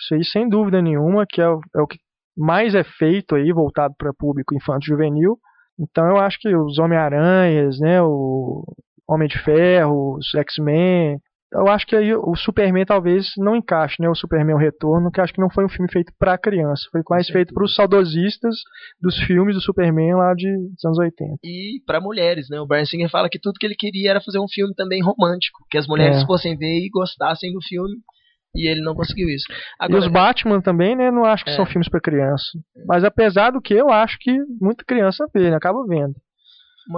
Isso aí, sem dúvida nenhuma, que é o, é o que mais é feito aí, voltado para público infanto-juvenil. Então eu acho que os Homem-Aranhas, né, o Homem de Ferro, os X-Men, eu acho que aí o Superman talvez não encaixe, né, o Superman o Retorno, que acho que não foi um filme feito para criança, foi mais feito para os saudosistas dos filmes do Superman lá de, dos anos 80. E para mulheres, né? O Brian Singer fala que tudo que ele queria era fazer um filme também romântico, que as mulheres É. fossem ver e gostassem do filme. E ele não conseguiu isso. E Agora, os Batman também, né? Não acho que É. são filmes para criança. Mas apesar do que, eu acho que muita criança vê, né? Acaba vendo.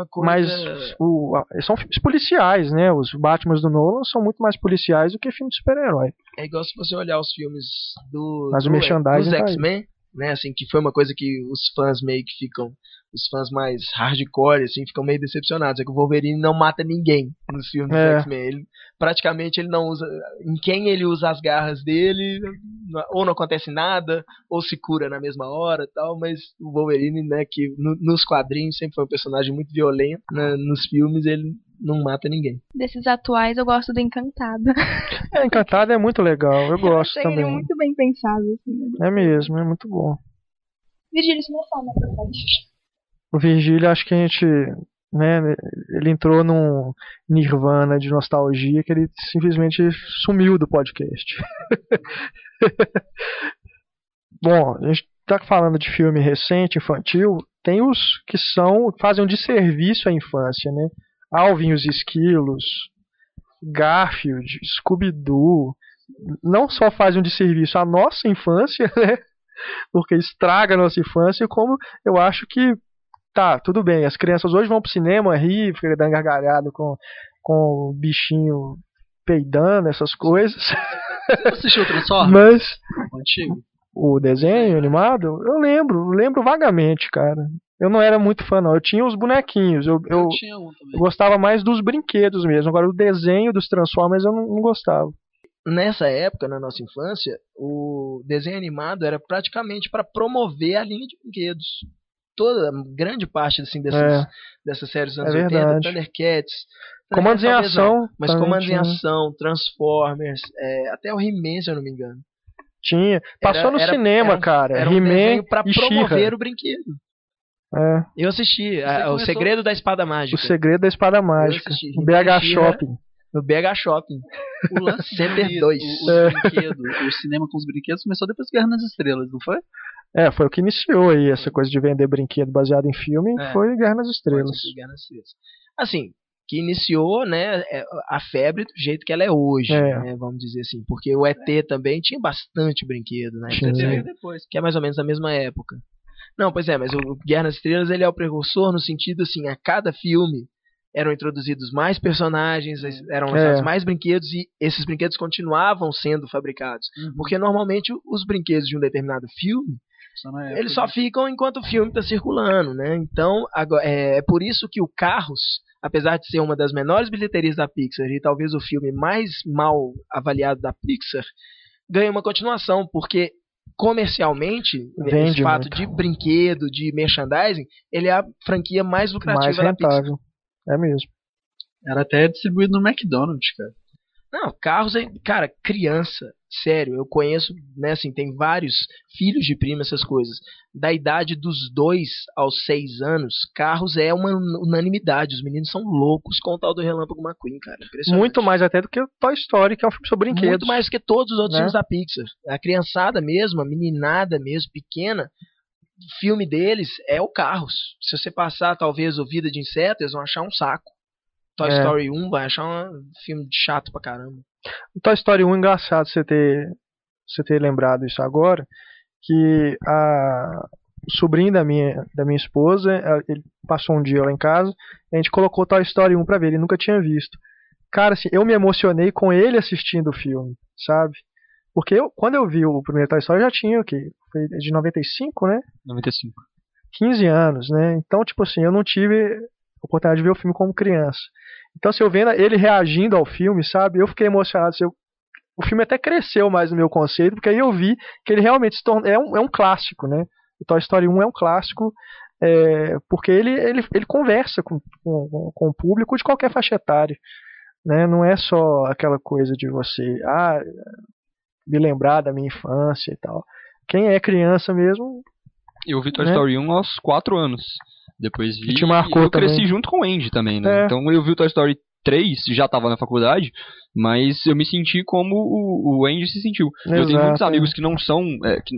coisa. Mas o, são filmes policiais, né? Os Batmans do Nolan são muito mais policiais do que filme de super-herói. É igual se você olhar os filmes do, Mas o do- merchandising dos tá. X-Men, né? Assim, que foi uma coisa que os fãs meio que ficam. Os fãs mais hardcore, assim, ficam meio decepcionados. É que o Wolverine não mata ninguém nos filmes É. do X-Men. Ele, praticamente ele não usa. Em quem ele usa as garras dele, ou não acontece nada, ou se cura na mesma hora tal. Mas o Wolverine, né, que no- nos quadrinhos sempre foi um personagem muito violento, né, nos filmes ele não mata ninguém. Desses atuais, eu gosto do Encantado. É, Encantado é muito legal, eu gosto ele também. muito bem pensado, assim. É mesmo, é muito bom. Virgílio, você não fala, né? O Virgílio, acho que a gente, né, ele entrou num nirvana de nostalgia que ele simplesmente sumiu do podcast. Bom, a gente tá falando de filme recente, infantil, tem os que são, fazem um desserviço à infância, né? Alvin e os Esquilos, Garfield, Scooby-Doo, não só fazem um desserviço à nossa infância, né? Porque estraga a nossa infância, como eu acho que tá, tudo bem, as crianças hoje vão pro cinema rir, fica dando gargalhada com, com o bichinho peidando, essas coisas. Você assistiu o Transformers? Mas O antigo? o desenho animado, eu lembro, lembro vagamente, cara. Eu não era muito fã, não. Eu tinha os bonequinhos, eu, eu, Eu tinha um também. eu gostava mais dos brinquedos mesmo. Agora, o desenho dos Transformers eu não, não gostava. nessa época, na nossa infância, o desenho animado era praticamente para promover a linha de brinquedos. Toda grande parte assim dessas, É. dessas séries dos É anos 80, verdade. Thundercats, Comandos em ação. mas Comandos em. Ação, Transformers, é, até o He-Man, se eu não me engano. Tinha. Passou Era- no era- cinema, era um- cara. Era um He-Man desenho para e promover o brinquedo. É, Eu assisti, a- o começou- Segredo da Espada o Mágica, segredo da espada mágica. O BH She-Ra. Shopping. no BH Shopping. O lance Center de- 2. O, É. o cinema com os brinquedos começou depois de Guerra nas Estrelas, não foi? É, foi o que iniciou aí essa coisa de vender brinquedo baseado em filme. É. Foi Guerra nas Estrelas. Guerra nas Estrelas. Assim, que iniciou, né, é, a febre do jeito que ela é hoje, É. né, vamos dizer assim, porque o ET também tinha bastante brinquedo, né, Tinha. Veio depois. que é mais ou menos a mesma época. Não, pois é, mas o Guerra nas Estrelas ele é o precursor no sentido assim, a cada filme eram introduzidos mais personagens, eram lançados É. mais brinquedos e esses brinquedos continuavam sendo fabricados, Uhum. porque normalmente os brinquedos de um determinado filme Só eles só ficam enquanto o filme está circulando, né? Então, agora, é, é por isso que o Carros, apesar de ser uma das menores bilheterias da Pixar e talvez o filme mais mal avaliado da Pixar, ganha uma continuação, porque comercialmente, Vende esse fato muito. de brinquedo, de merchandising, ele é a franquia mais lucrativa Mais da Pixar. rentável. É mesmo. Era até distribuído no McDonald's, cara. Não, carros, é, cara, criança, sério, eu conheço, né, assim, tem vários filhos de prima, essas coisas. Da idade dos dois aos seis anos, carros é uma unanimidade. Os meninos são loucos com o tal do Relâmpago McQueen, cara. Muito mais até do que o Toy Story, que é um filme sobre brinquedos. Muito mais que todos os outros né? filmes da Pixar. A criançada mesmo, a meninada mesmo, pequena, o filme deles é o Carros. Se você passar, talvez, o Vida de Inseto, eles vão achar um saco. Toy É. Story 1 vai achar um filme chato pra caramba. O Toy Story 1 é engraçado você ter, você ter lembrado isso agora, que a, o sobrinho da minha, da minha esposa, ele passou um dia lá em casa, e a gente colocou Toy Story 1 pra ver, ele nunca tinha visto. Cara, assim, eu me emocionei com ele assistindo o filme, sabe? Porque eu, quando eu vi o primeiro Toy Story, eu já tinha o quê? Foi de 95, né? 95. 15 anos, né? Então, tipo assim, eu não tive oportunidade de ver o filme como criança. Então, se eu vendo ele reagindo ao filme, sabe? Eu fiquei emocionado. assim, eu- o filme até cresceu mais no meu conceito, porque aí eu vi que ele realmente se torna, é, um, é um clássico, né? O Toy Story 1 é um clássico, é, porque ele, ele, ele conversa com, com, com o público de qualquer faixa etária. Né? Não é só aquela coisa de você ah, me lembrar da minha infância e tal. Quem é criança mesmo Eu vi Toy Né? Story 1 aos 4 anos. Depois vi. E te marcou eu cresci também. junto com o Andy também, né? É. Então eu vi o Toy Story 3, já tava na faculdade, mas eu me senti como o, o Andy se sentiu. eu tenho Exato, muitos é. amigos que não são. é, que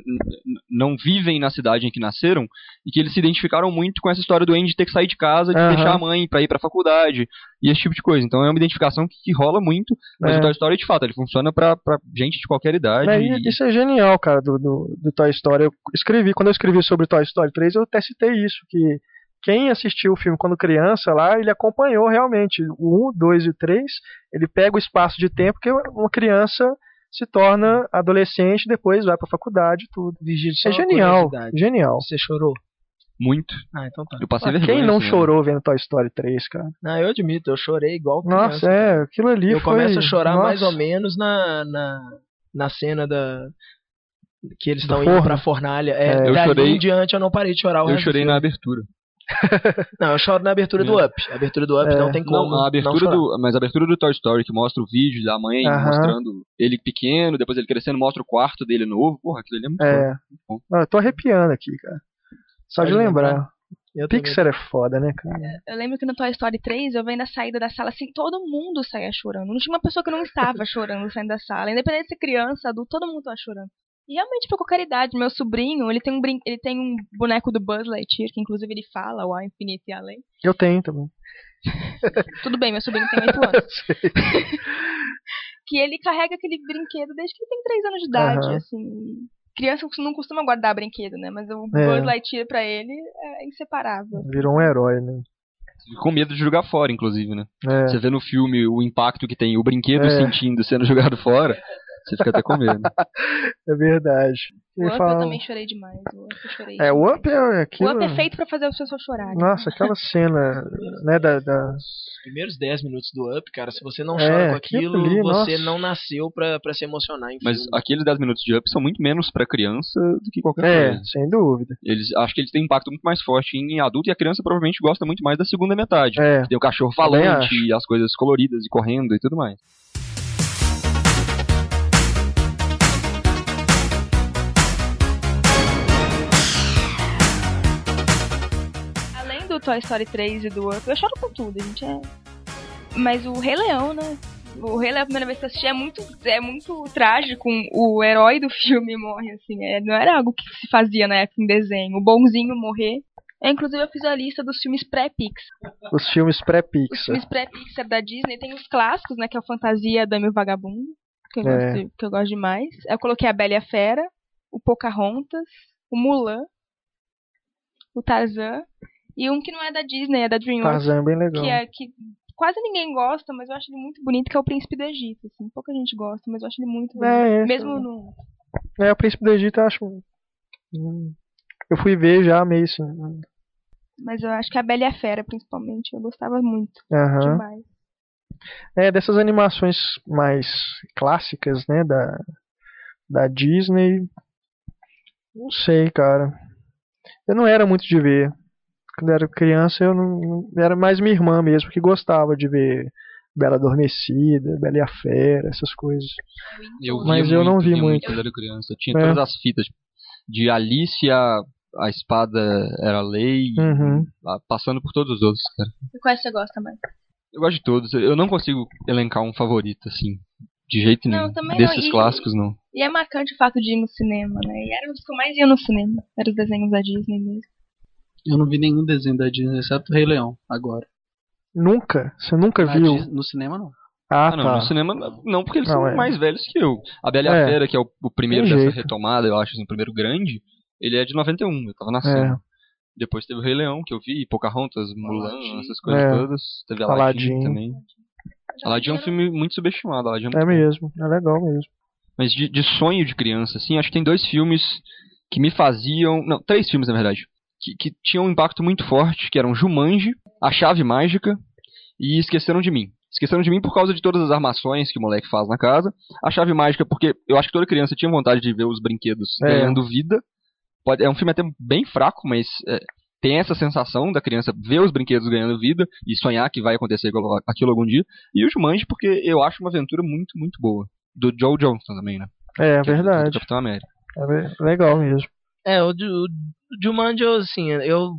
não vivem na cidade em que nasceram e que eles se identificaram muito com essa história do Andy ter que sair de casa, de Aham. deixar a mãe pra ir pra faculdade e esse tipo de coisa. Então é uma identificação que, que rola muito, mas É. o Toy Story de fato, ele funciona pra, pra gente de qualquer idade. E- e isso é genial, cara, do, do, do Toy Story. Eu escrevi, quando eu escrevi sobre Toy Story 3, eu até citei isso, que quem assistiu o filme quando criança lá, ele acompanhou realmente o 1, 2 e o 3, ele pega o espaço de tempo que uma criança se torna adolescente, depois vai pra faculdade e tudo. É genial, genial. Você chorou? Muito. Ah, então tá. Eu passei Ah, vergonha. Quem não assim, né? chorou vendo Toy Story 3, cara? Não, eu admito, eu chorei igual criança. Nossa, é, aquilo ali Eu foi... começo a chorar Nossa. mais ou menos na, na, na cena da. Que eles estão indo pra fornalha. É, É. Eu chorei- em diante eu não parei de chorar o Eu chorei na abertura. Não, eu choro na abertura do É. Up. A abertura do Up É. não tem como. Não, a abertura chorar. do, mas a abertura do Toy Story que mostra o vídeo da mãe Aham. mostrando ele pequeno, depois ele crescendo, mostra o quarto dele novo. Porra, aquilo ali é muito. É. bom. Não, eu tô arrepiando aqui, cara. Só Pode de lembrar. lembrar. Eu também. Pixar é foda, né, cara? Eu lembro que no Toy Story 3, eu vendo a saída da sala assim, todo mundo saía chorando. Não tinha uma pessoa que não estava chorando saindo da sala. Independente de ser criança, adulto, todo mundo tava chorando. E realmente foi com caridade. Meu sobrinho, ele tem um brin... ele tem um boneco do Buzz Lightyear, que inclusive ele fala o infinito e além. Eu tenho também. Tudo bem, meu sobrinho tem 8 anos. que ele carrega aquele brinquedo desde que ele tem 3 anos de idade, Aham. assim. Criança não costuma guardar brinquedo, né? Mas o É. Buzz Lightyear pra ele é inseparável. Virou um herói, né? Com medo de jogar fora, inclusive, né? É. Você vê no filme o impacto que tem o brinquedo É. sentindo sendo jogado fora, você fica até com medo. É verdade. O Up fala- eu também chorei demais. O Up eu chorei É, o. Up é aquilo. O Up é feito pra fazer as pessoas chorarem. Nossa, aquela cena, né, da, da- Os primeiros 10 minutos do Up, cara, se você não É, chora com aquilo aquilo, ali, você nossa. não nasceu pra, pra se emocionar em Mas aqueles 10 minutos de up são muito menos pra criança do que qualquer É, coisa. sem dúvida. Eles, acho que eles têm um impacto muito mais forte em adulto e a criança provavelmente gosta muito mais da segunda metade. É. Tem o cachorro falante, e as coisas coloridas e correndo e tudo mais. Toy Story 3 e do Up, eu choro com tudo, gente. É... Mas o Rei Leão, né? O Rei Leão, a primeira vez que eu assisti, é muito, é muito trágico. O herói do filme morre, assim. É, não era algo que se fazia na época em desenho. O bonzinho morrer Eu, inclusive, eu fiz a lista dos filmes pré-Pix. Os filmes Os pré-Pixar. filmes pré-Pixar da Disney tem os clássicos, né? Que é o Fantasia, Dame o Vagabundo. Que eu, É. gosto, que eu gosto demais. Eu coloquei a Bela e a Fera, o Pocahontas, o Mulan, o Tarzan. E um que não é da Disney, é da DreamWorks. Tarzan é bem legal. que é que quase ninguém gosta, mas eu acho ele muito bonito, que é o Príncipe do Egito, assim. Pouca gente gosta, mas eu acho ele muito bonito. É, Mesmo eu- no. É, o Príncipe do Egito eu acho. Eu fui ver já meio assim. Mas eu acho que a Bela e a Fera, principalmente, eu gostava muito. Aham. Demais. É, dessas animações mais clássicas, né, da, da Disney. Não sei, cara. Eu não era muito de ver. Quando eu era criança, eu não. não- Era mais minha irmã mesmo, que gostava de ver Bela Adormecida, Bela e a Fera, essas coisas. Eu Mas eu não vi via muito. quando era criança. Eu tinha É. todas as fitas. De Alice a, a espada era lei, Uhum. a- passando por todos os outros, cara. E quais você gosta mais? Eu gosto de todos. Eu não consigo elencar um favorito, assim. De jeito Não, nenhum. também não, Desses e- clássicos, não. E é marcante o fato de ir no cinema, né? E eram os que eu mais ia no cinema. Eram os desenhos da Disney mesmo. Eu não vi nenhum desenho da Disney, exceto o Rei Leão, agora. Nunca? Você nunca Na viu? Dis- no cinema, não. Ah, Ah, não, tá. no cinema não, porque eles Não, são é. mais velhos que eu. A Bela e a É. Fera, que é o, o primeiro Tem dessa jeito. retomada, eu acho, assim, o primeiro grande, ele é de 91, eu tava nascendo. É. Depois teve o Rei Leão, que eu vi, Pocahontas, Mulan, Aladdin. essas coisas É. todas. Teve Aladdin, Aladdin. também. Aladdin é um filme muito subestimado, Aladdin é muito É bom. mesmo, é legal mesmo. Mas de, de sonho de criança, assim, acho que tem dois filmes que me faziam. Não, três filmes, na verdade. Que, que tinham um impacto muito forte, que eram Jumanji, A Chave Mágica e Esqueceram de Mim. Esqueceram de mim por causa de todas as armações que o moleque faz na casa. A Chave Mágica, porque eu acho que toda criança tinha vontade de ver os brinquedos É. ganhando vida. Pode, é um filme até bem fraco, mas é, tem essa sensação da criança ver os brinquedos ganhando vida e sonhar que vai acontecer aquilo- algum dia. E o Jumanji, porque eu acho uma aventura muito, muito boa. Do Joe Johnston também, né? É é do- do verdade. Capitão América. É legal mesmo. É, o, o Jumanji, assim, eu,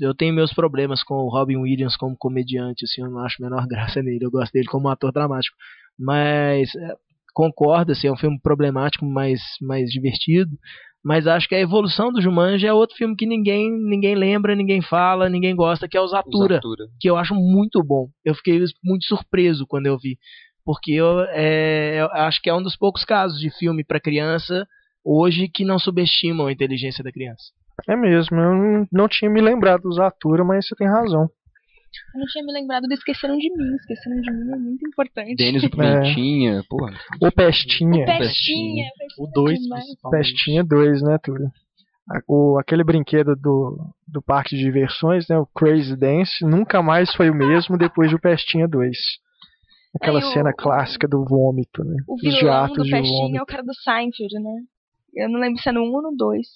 eu tenho meus problemas com o Robin Williams como comediante, assim, eu não acho a menor graça nele, eu gosto dele como ator dramático. Mas é, concordo, assim, é um filme problemático, mas mais divertido. Mas acho que a evolução do Jumanji é outro filme que ninguém ninguém lembra, ninguém fala, ninguém gosta, que é o Zatura Zatura. que eu acho muito bom. Eu fiquei muito surpreso quando eu vi, porque eu, é, eu acho que é um dos poucos casos de filme para criança hoje que não subestimam a inteligência da criança. É mesmo, eu não, tinha me lembrado dos Zatura, mas você tem razão. Eu não tinha me lembrado do Esqueceram de Mim. Esqueceram de Mim é muito importante. Denis o Pimentinha, porra. O Pestinha. O Pestinha. O 2, demais. principalmente. Pestinha 2, né, Túlio? A- O, aquele brinquedo do, do parque de diversões, né, o Crazy Dance, nunca mais foi o mesmo depois do Pestinha 2. Aquela É, o- cena clássica do vômito, né? O vilão do de Pestinha é o cara do Seinfeld, né? Eu não lembro se é no 1 ou no 2.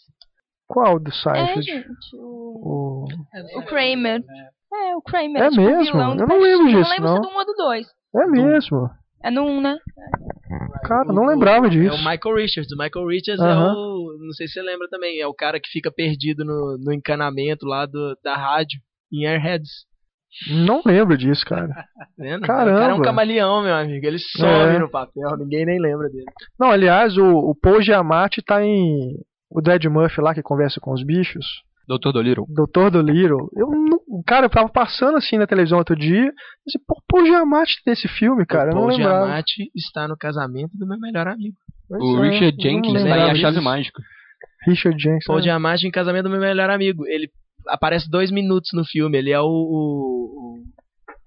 Qual do É, Seinfeld? gente. O, o... o Kramer. É, o Kramer. É tipo, o mesmo? Eu não lembro disso, Eu não lembro se é do 1 ou do 2. É mesmo. É no 1, né? Cara, eu não lembrava É disso. o Michael Richards. O Michael Richards Aham. é o. Não sei se você lembra também. É o cara que fica perdido no, no encanamento lá do, da rádio, em Airheads. Não lembro disso, cara. Vendo? Caramba. O cara é um camaleão, meu amigo. Ele some É. no papel, ninguém nem lembra dele. Não, aliás, o, o Paul Giamatti tá em. O Dead Murphy lá que conversa com os bichos. Doutor Dolittle. Doutor do Little. Eu não, cara, eu tava passando assim na televisão outro dia. Eu disse, pô, Paul Giamatti desse filme, cara. o Eu não Paul lembrava. Giamatti está no casamento do meu melhor amigo. Pois O é, Richard Jenkins tá em A Chave. Mágica. Richard Jenkins. Paul né? Giamatti em casamento do meu melhor amigo. Ele aparece dois minutos no filme. Ele é o, o,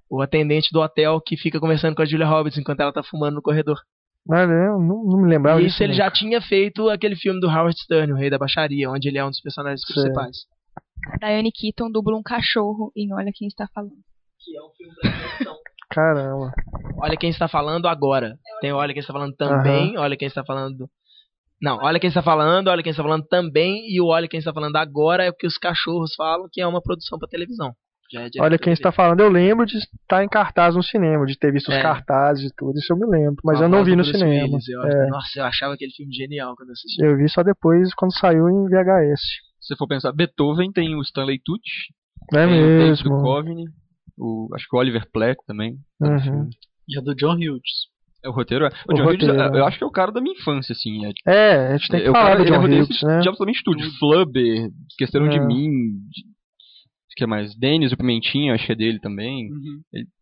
o atendente do hotel que fica conversando com a Julia Roberts enquanto ela tá fumando no corredor. Mas é, eu não, não me lembrava e disso. isso ele não. já tinha feito aquele filme do Howard Stern, O Rei da Baixaria, onde ele é um dos personagens Sei. principais. A Diane Keaton dubla um cachorro em Olha Quem Está Falando. Que é um filme da Caramba. Olha quem está falando agora. Tem Olha quem está falando também, Olha quem está falando. Não, Olha quem está falando, Olha quem está falando também e o Olha quem está falando agora é o que os cachorros falam, que é uma produção para televisão. Já é Olha quem está falando. Eu lembro de estar em cartaz no cinema, de ter visto os É. cartazes e tudo. Isso eu me lembro. Mas eu não vi no cinema. Willis, eu É, acho- Nossa, eu achava aquele filme genial quando eu assisti. eu vi só depois, quando saiu em VHS. Se você for pensar, Beethoven tem o Stanley Tucci, é tem o David mesmo? Duchovny, o, acho que o Oliver Platt também. Uhum. E a do John Hughes. É o roteiro. é- O, O John Hughes, roteiro, eu é. acho que é o cara da minha infância, assim. É, É, a gente tem que é o falar cara, do ele é John Hughes, né? de absolutamente tudo. Flubber, Esqueceram de É. Mim, de- que mais? Denis, o Pimentinho, acho que é dele também. Uhum.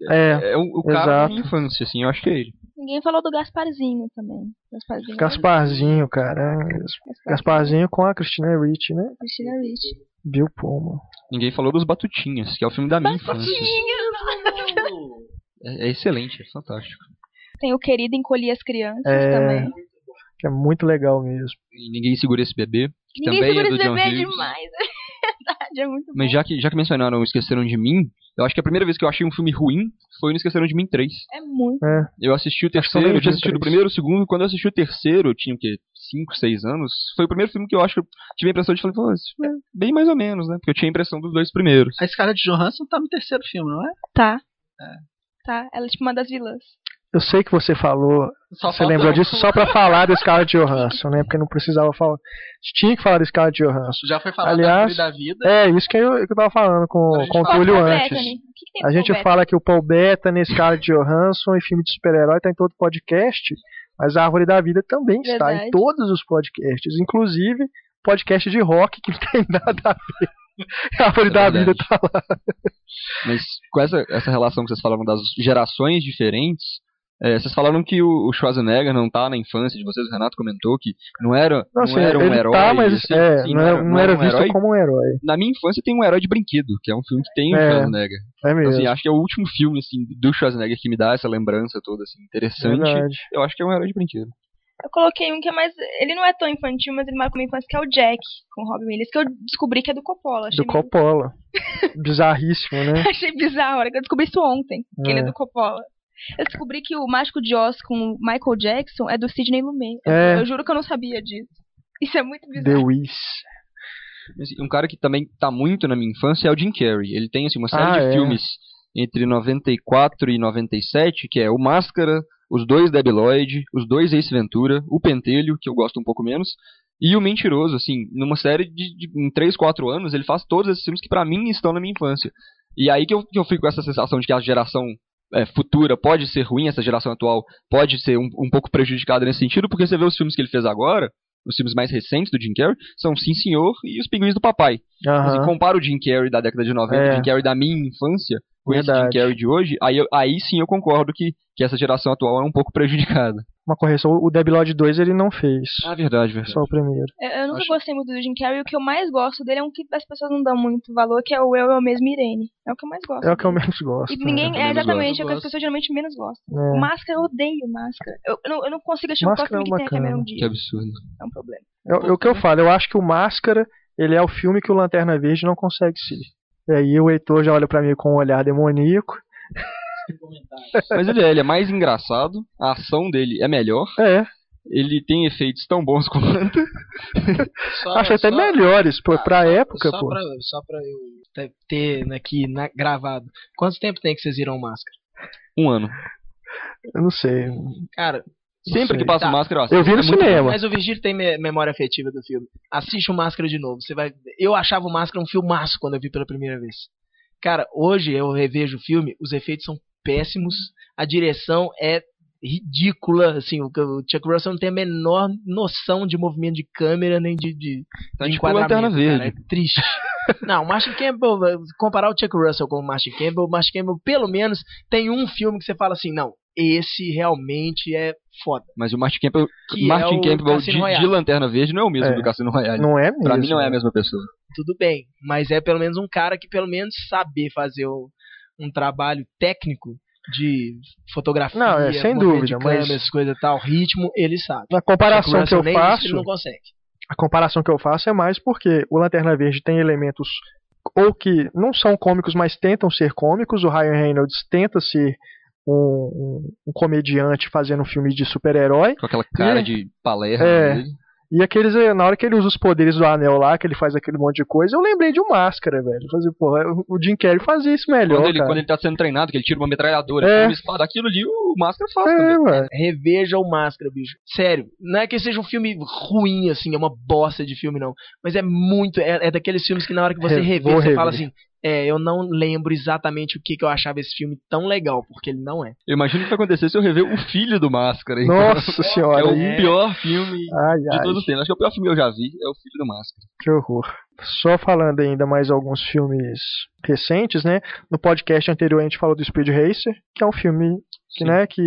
É, É o, o cara exato. da minha infância, assim, eu acho que é ele. Ninguém falou do Gasparzinho também. Gasparzinho. Gasparzinho, cara. Gasparzinho com a Christina Ricci, né? Cristina Ricci. Bill Pullman. Ninguém falou dos Batutinhas, que é o filme da minha infância. É, é excelente, é fantástico. Tem o Querido Encolher as Crianças É. também. Que é muito legal mesmo. E Ninguém Segura Esse Bebê, que Ninguém também segura é do esse John bebê Hughes. demais. É verdade, é muito bom. Mas já que, já que mencionaram Esqueceram de Mim, eu acho que a primeira vez que eu achei um filme ruim foi no Esqueceram de Mim 3. É muito. É. Eu assisti o terceiro, eu tinha assistido o primeiro, o segundo, quando eu assisti o terceiro, eu tinha o quê? 5, 6 anos. Foi o primeiro filme que eu acho que eu tive a impressão de falar, pô, é bem mais ou menos, né? Porque eu tinha a impressão dos dois primeiros. A Scarlett Johansson tá no terceiro filme, não é? Tá. É. Tá, ela é tipo uma das vilãs. Eu sei que você falou, Só você lembrou disso só pra falar da Scarlett Johansson, né? Porque não precisava falar. Tinha que falar da Scarlett Johansson. Já foi falado Aliás, da, da vida. É, isso que eu, que eu tava falando com, com o Túlio antes. Que, que tem A gente Paul fala que o Paul Bettany, Scarlett Johansson e filme de super-herói tá em todo podcast, mas a Árvore da Vida também está Verdade. em todos os podcasts, inclusive podcast de rock que não tem nada a ver. A Árvore É da. Vida tá lá. Mas com essa, essa relação que vocês falaram das gerações diferentes, é, vocês falaram que o, o Schwarzenegger não tá na infância de vocês, o Renato comentou que não era, Não, não era um ele herói. tá, mas assim, é, sim, não, era, não era um visto herói. como um herói. Na minha infância tem um herói de brinquedo, que é um filme que tem o É, Schwarzenegger. É Então, mesmo. assim, acho que é o último filme assim, do Schwarzenegger que me dá essa lembrança toda assim, interessante. Verdade. Eu acho que é um herói de brinquedo. Eu coloquei um que é mais. Ele não é tão infantil, mas ele marcou minha infância, que é o Jack, com o Robin Williams, que eu descobri que é do Coppola. Achei, Do meio- Coppola. Bizarríssimo, né? achei bizarro, a hora que eu descobri isso ontem, que ele é É. do Coppola. Eu descobri que o Mágico de Oz com o Michael Jackson é do Sidney Lumet. É. Eu juro que eu não sabia disso. Isso é muito The bizarro. Wiz. Assim, Um cara que também tá muito na minha infância é o Jim Carrey. Ele tem assim, uma série Ah, de é. filmes entre 94 e 97, que é o Máscara, os dois Debi Lloyd, os dois Ace Ventura, o Pentelho, que eu gosto um pouco menos, e o Mentiroso, assim, numa série de, de em 3, 4 anos, ele faz todos esses filmes que pra mim estão na minha infância. E aí que eu, que eu fico com essa sensação de que a geração é, futura pode ser ruim, essa geração atual pode ser um, um pouco prejudicada nesse sentido, porque você vê os filmes que ele fez agora, os filmes mais recentes do Jim Carrey, são Sim Senhor e Os Pinguins do Papai. Assim, Aham. compara o Jim Carrey da década de 90, É. o Jim Carrey da minha infância, com esse Jim Verdade. Carrey de hoje, aí, aí sim eu concordo que, que essa geração atual é um pouco prejudicada. Uma correção, o Debi Lloyd 2 ele não fez. Ah, verdade, verdade. Só o primeiro. Eu, eu nunca Acho- gostei muito do Jim Carrey. O que eu mais gosto dele é um que as pessoas não dão muito valor, que é o Eu, Eu Mesmo Irene. É o que eu mais gosto. É o que eu menos gosto. E ninguém, né? é Eu menos exatamente, gosto. é o que as pessoas geralmente menos gostam. É. Máscara, eu odeio máscara. Eu, eu não, eu não consigo um Máscara filme é que tem a Cameron bacana. Que absurdo. É um problema. É, é o que eu falo, eu acho que o Máscara, ele é o filme que o Lanterna Verde não consegue ser. E aí o Heitor já olha pra mim com um olhar demoníaco. Mas ele é, ele é mais engraçado, a ação dele é melhor, É, ele tem efeitos tão bons quanto. Só- acho até só- melhores pra, pra só- época, só pô. Pra, só pra eu te- ter aqui na- gravado. Quanto tempo tem que vocês viram máscara? Um ano. Eu não sei. Cara, Sempre que passa Tá. máscara, eu vi no É muito cinema. mas o Virgílio tem me- memória afetiva do filme. Assiste o Máscara de novo. Você vai. Eu achava o Máscara um filmaço quando eu vi pela primeira vez. Cara, hoje eu revejo o filme, os efeitos são péssimos, a direção é ridícula, assim, o, Chuck Russell não tem a menor noção de movimento de câmera nem de, de, Tá de tipo Lanterna enquadramento, cara, Verde. é triste. Não, o Martin Campbell, comparar o Chuck Russell com o Martin Campbell, o Martin Campbell pelo menos tem um filme que você fala assim, não, esse realmente é foda. Mas o Martin Campbell, Que Martin é o Campbell de, de Lanterna Verde não é o mesmo É. do Cassino Royale. Não é mesmo. Pra mim não é a mesma pessoa. Tudo bem, mas é pelo menos um cara que pelo menos saber fazer o- um trabalho técnico de fotografia, Não, é, sem dúvida, de câmera, mas- essas coisas e tal, ritmo, ele sabe. Na comparação que eu nem isso faço, ele não consegue. a comparação que eu faço é mais porque o Lanterna Verde tem elementos ou que não são cômicos, mas tentam ser cômicos. O Ryan Reynolds tenta ser um, um- um comediante fazendo um filme de super-herói. Com aquela cara É. de palerma É. dele. E aqueles, na hora que ele usa os poderes do anel lá, que ele faz aquele monte de coisa, eu lembrei de um máscara, velho. Fazer, porra, o Jim Carrey fazia isso melhor. Quando ele, cara. quando ele tá sendo treinado, que ele tira uma metralhadora, É. tira uma espada, aquilo ali o Máscara faz É, também. velho. Reveja o Máscara, bicho. Sério, não é que seja um filme ruim, assim, é uma bosta de filme, não. Mas é muito. É, é daqueles filmes que na hora que você Re- revê, você rever. fala assim. É, eu não lembro exatamente o que, que eu achava esse filme tão legal, porque ele não é. Eu imagino o que vai acontecer se eu rever o filho do Máscara. então. Nossa É senhora. o aí- pior filme Ai, de ai, todos os tempos. Acho que é o pior filme que eu já vi, é o filho do Máscara. que horror. só falando ainda mais alguns filmes recentes, né? No podcast anterior a gente falou do Speed Racer, que é um filme que, né, que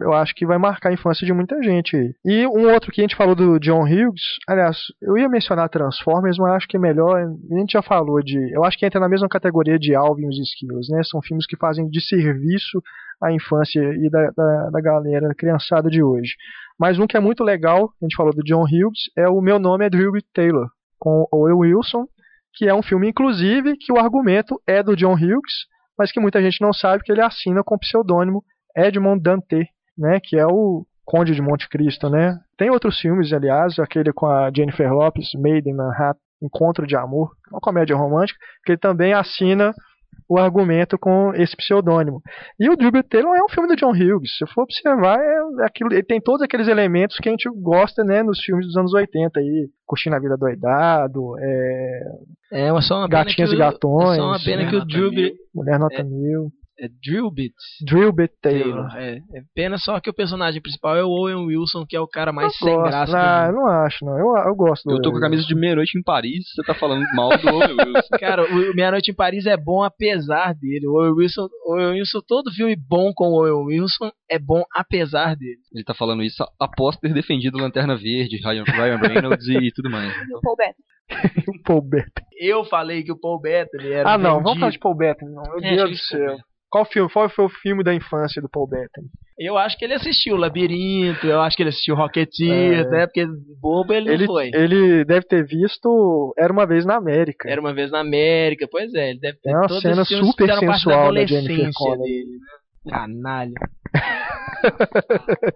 eu, acho que vai marcar a infância de muita gente aí. E um outro que a gente falou do John Hughes, aliás, eu ia mencionar Transformers, mas acho que é melhor, a gente já falou de, eu acho que entra na mesma categoria de Alvin e os Esquilos, né? São filmes que fazem de serviço à infância e da, da, da galera, criançada de hoje. Mas um que é muito legal, a gente falou do John Hughes, é o Meu Nome é Drew Taylor, com Owen Wilson, que é um filme, inclusive, que o argumento é do John Hughes, mas que muita gente não sabe que ele assina com o pseudônimo Edmond Dante, né, que é o Conde de Monte Cristo, né? Tem outros filmes, aliás, aquele com a Jennifer Lopez, Made in Manhattan, Encontro de Amor, uma comédia romântica, que ele também assina o argumento com esse pseudônimo. E o Drew Taylor é um filme do John Hughes. Se for observar, é aquilo, ele tem todos aqueles elementos que a gente gosta, né, nos filmes dos anos 80 aí, Curtindo a Vida Doidado, é, É, mas só uma Gatinhas e Gatões, É só uma pena né? que o Drew, Mulher Nota É. Mil, é Drillbit Drew Taylor. Taylor. É, é pena só que o personagem principal é o Owen Wilson, que é o cara mais eu sem gosto, graça não, eu mundo. não acho, não. Eu, eu gosto do Eu tô com a camisa de meia-noite em Paris, você tá falando mal do Owen Wilson. Cara, o Meia Noite em Paris é bom apesar dele. O Owen Wilson, o Owen Wilson, todo filme bom com o Owen Wilson é bom apesar dele. Ele tá falando isso após ter defendido Lanterna Verde, Ryan, Ryan Reynolds e tudo mais. E o Paul Bettany. o Paul Bettany. Eu falei que o Paul Bettany era Ah, não, vendido. vamos falar de Paul Bettany, não. Meu É, Deus do céu. Qual filme? Qual foi o filme da infância do Paul Bettany? Eu acho que ele assistiu Labirinto, eu acho que ele assistiu Rocketeer, É. né? Porque bobo ele não Ele, foi. ele deve ter visto Era uma vez na América. Era uma vez na América, pois é, ele deve ter É uma todos cena super sensual da da Jennifer adolescência Connelly. dele, né? Canalha.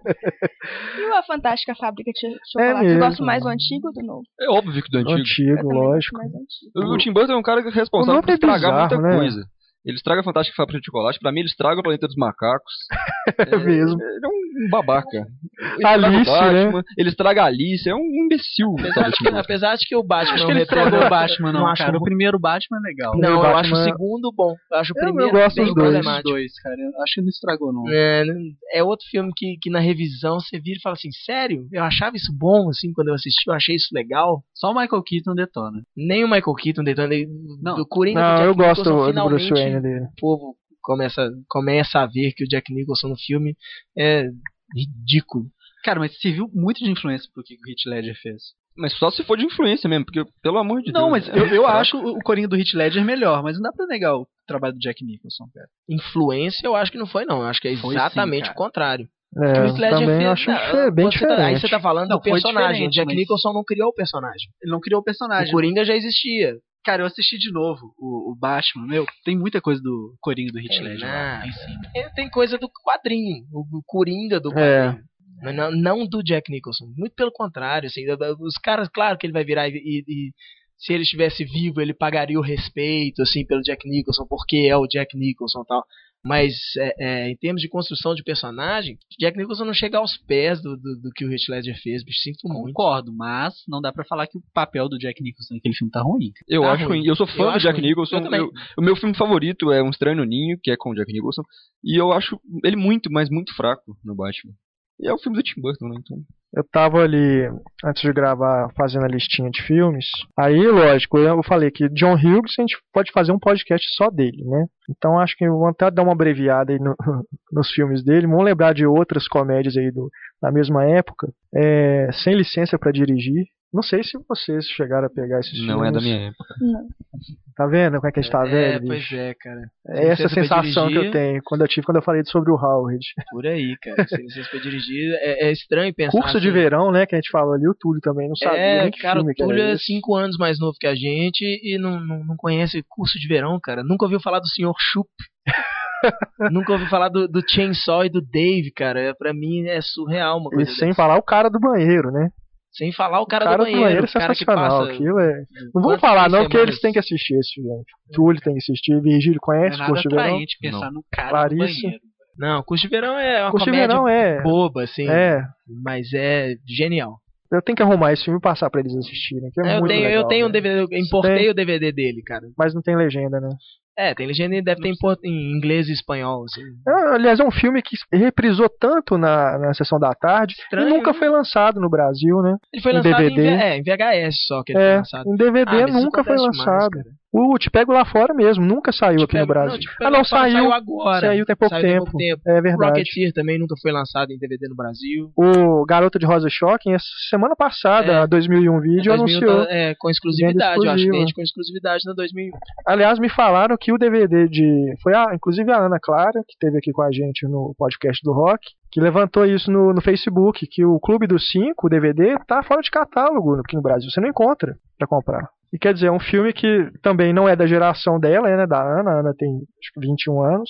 E a Fantástica Fábrica de Chocolate? mesmo. Eu gosto mais do antigo ou do novo? É óbvio que do antigo. Antigo, lógico. antigo. O Tim Burton é um cara responsável O nome por é estragar bizarro, muita né? coisa. Ele estraga a Fantástica Fábrica de Chocolate. Pra mim, ele estraga o Planeta dos Macacos. É mesmo. Ele é um babaca. Ele Alice, né? Batman, Ele estraga a Alice. É um imbecil. Apesar de, Tim que, apesar de que o Batman Acho é estragou retorno- o Batman, não, acho cara. O primeiro Batman é legal. Não, eu acho o Batman- segundo bom. Eu acho o Eu- eu primeiro gosto bem dos dois. Dois, cara. Eu acho que não estragou, não. É, é outro filme que, que na revisão você vira e fala assim, sério? Eu achava isso bom, assim, quando eu assisti, eu achei isso legal. Só o Michael Keaton detona. Nem o Michael Keaton deitando Não. do Coringa Não, eu gosto Nicholson, do, Bruce Wayne dele. o povo começa, começa a ver que o Jack Nicholson no filme é ridículo. Cara, mas você viu muito de influência pro que o Heath Ledger fez. Mas só se for de influência mesmo, porque, pelo amor de Não, Deus. mas é eu, eu acho o Coringa do Heath Ledger melhor, mas não dá pra negar o trabalho do Jack Nicholson, cara. Influência eu acho que não foi, não. Eu acho que é sim, exatamente cara. o contrário. É, o também fez- acho não, é bem você tá- diferente. aí você tá falando Não, do personagem. O diferente, Jack mas- Nicholson não criou o personagem. Ele não criou o O personagem. Coringa já existia. Cara, eu assisti de novo o, o Batman, meu, tem muita coisa do Coringa do Heath Tem Ledger. Ele tem coisa do quadrinho, o o Coringa do É. quadrinho. Mas não, não do Jack Nicholson. Muito pelo contrário, assim, os caras, claro que ele vai virar e, e- e se ele estivesse vivo, ele pagaria o respeito, assim, pelo Jack Nicholson, porque é o Jack Nicholson e tal. Mas é, é, em termos de construção de personagem, Jack Nicholson não chega aos pés do, do, do que o Heath Ledger fez, bicho, sinto muito. Concordo, mas não dá pra falar que o papel do Jack Nicholson naquele filme tá ruim. Eu Tá acho ruim. ruim. Eu sou Eu fã do acho Jack ruim. Nicholson. Eu também. Eu- o meu filme favorito é Um Estranho no Ninho, que é com o Jack Nicholson. E eu acho ele muito, mas muito fraco no Batman. E é o filme do Tim Burton, né? Então. Eu tava ali, antes de gravar, fazendo a listinha de filmes. Aí, lógico, eu falei que John Hughes a gente pode fazer um podcast só dele, né? Então acho que vamos até dar uma abreviada aí no- nos filmes dele. Vamos lembrar de outras comédias aí do, da mesma época. É, Sem Licença pra Dirigir. Não sei se vocês chegaram a pegar esses filmes. Não é da minha época. Não. Tá vendo como é que a gente tá é, velho? pois bicho? é, cara. É essa sensação que eu dirigir. tenho quando eu tive quando eu falei sobre o Howard. Por aí, cara. Se licença pra dirigir, é, é estranho pensar. Curso de assim. verão, né? Que a gente falou ali, o Túlio também não sabia É, nem que cara, o filme que Túlio é cinco anos mais novo que a gente e não, não, não conhece curso de verão, cara. Nunca ouviu falar do Sr. Chup. Nunca ouviu falar do, do Chainsaw e do Dave, cara. É, Pra mim é surreal uma E coisa sem dessa. falar o cara do banheiro, né? Sem falar o cara, o cara do banheiro, é o cara que sensacional. passa... Aquilo é... Não vamos falar não, porque eles têm que assistir esse filme. Túlio tem que assistir, Virgílio Não conhece é o nada Curso de Verão? pensar no cara Clarice. do banheiro. Não, curso de verão é uma Curso de comédia Verão é... boba, assim. É, Mas é genial. eu tenho que arrumar esse filme e passar pra eles assistirem, que é eu muito tenho, legal, eu tenho um né? DVD, eu importei Tem. o DVD dele, cara. Mas não tem legenda, né? É, tem legenda e deve ter em, em inglês e espanhol, assim. É, aliás, é um filme que reprisou tanto na, na sessão da tarde Estranho, e nunca né? foi lançado no Brasil, né? Ele foi Em lançado em, DVD. V- é, em VHS só que ele foi É, lançado. em DVD Ah, nunca foi lançado. cara. O Te Pego Lá Fora mesmo, nunca saiu Te aqui no Pego- Brasil. Te ah, não, Fora saiu. agora. saiu tem pouco Saiu tem tempo. pouco tempo. É verdade. Rocketeer também nunca foi lançado em DVD no Brasil. O Garota de Rosa Shocking, essa semana passada, É. a 2001 Vídeo 2000 anunciou. tá- é, com exclusividade, eu acho que vende com exclusividade na 2001. Aliás, me falaram que o DVD de. Foi a, inclusive a Ana Clara, que esteve aqui com a gente no podcast do Rock, que levantou isso no, no Facebook, que o Clube dos Cinco, o DVD, tá fora de catálogo aqui no Brasil. Você não encontra pra comprar. E quer dizer, é um filme que também não é da geração dela, é, né, da Ana. A Ana tem acho que 21 anos.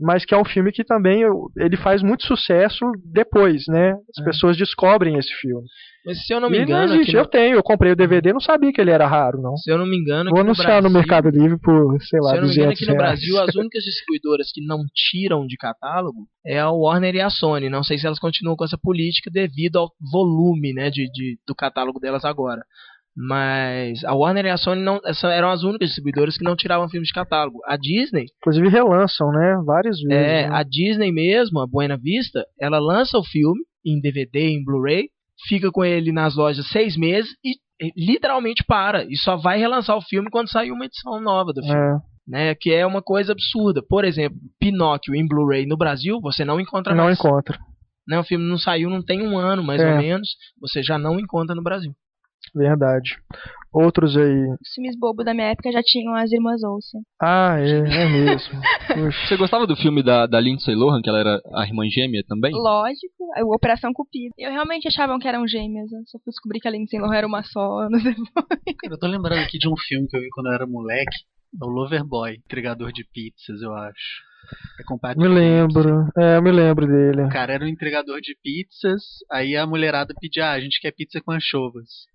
Mas que é um filme que também ele faz muito sucesso depois, né? As pessoas descobrem esse filme. Mas se eu É. não me ele engano, existe. aqui no- Eu tenho, eu comprei o DVD, não sabia que ele era raro, não. se eu não me engano, Vou anunciar no, Brasil- Mercado Livre por, sei lá, Se eu não me engano, 200 aqui no reais. Brasil, as únicas distribuidoras que não tiram de catálogo é a Warner e a Sony. Não sei se elas continuam com essa política devido ao volume né, de, de- do catálogo delas agora. Mas a Warner e a Sony não, eram as únicas distribuidoras que não tiravam filmes de catálogo. A Disney, Inclusive relançam, né? Várias vezes. é, né? a Disney mesmo, a Buena Vista, ela lança o filme em DVD, em Blu-ray, fica com ele nas lojas seis meses e, literalmente para. E só vai relançar o filme quando sair uma edição nova do filme É, né? Que é uma coisa absurda. Por exemplo, Pinóquio em Blu-ray no Brasil, você não encontra não mais. encontra. Né? O filme não saiu, não tem um ano mais É. ou menos. Você já não encontra no Brasil. Verdade. Outros aí. Os filmes bobos da minha época já tinham as irmãs Olsen. Ah, é, é mesmo. Você gostava do filme da, da Lindsay Lohan, que ela era a irmã gêmea também? Lógico, a Operação Cupido. Eu realmente achavam que eram gêmeas. Eu só fui descobrir que a Lindsay Lohan era uma só anos depois. Cara, eu tô lembrando aqui de um filme que eu vi quando eu era moleque. É o Loverboy, entregador de pizzas, eu acho. É Me lembro. É, eu me lembro dele. O cara era um entregador de pizzas, aí a mulherada pedia, ah, a gente quer pizza com anchovas.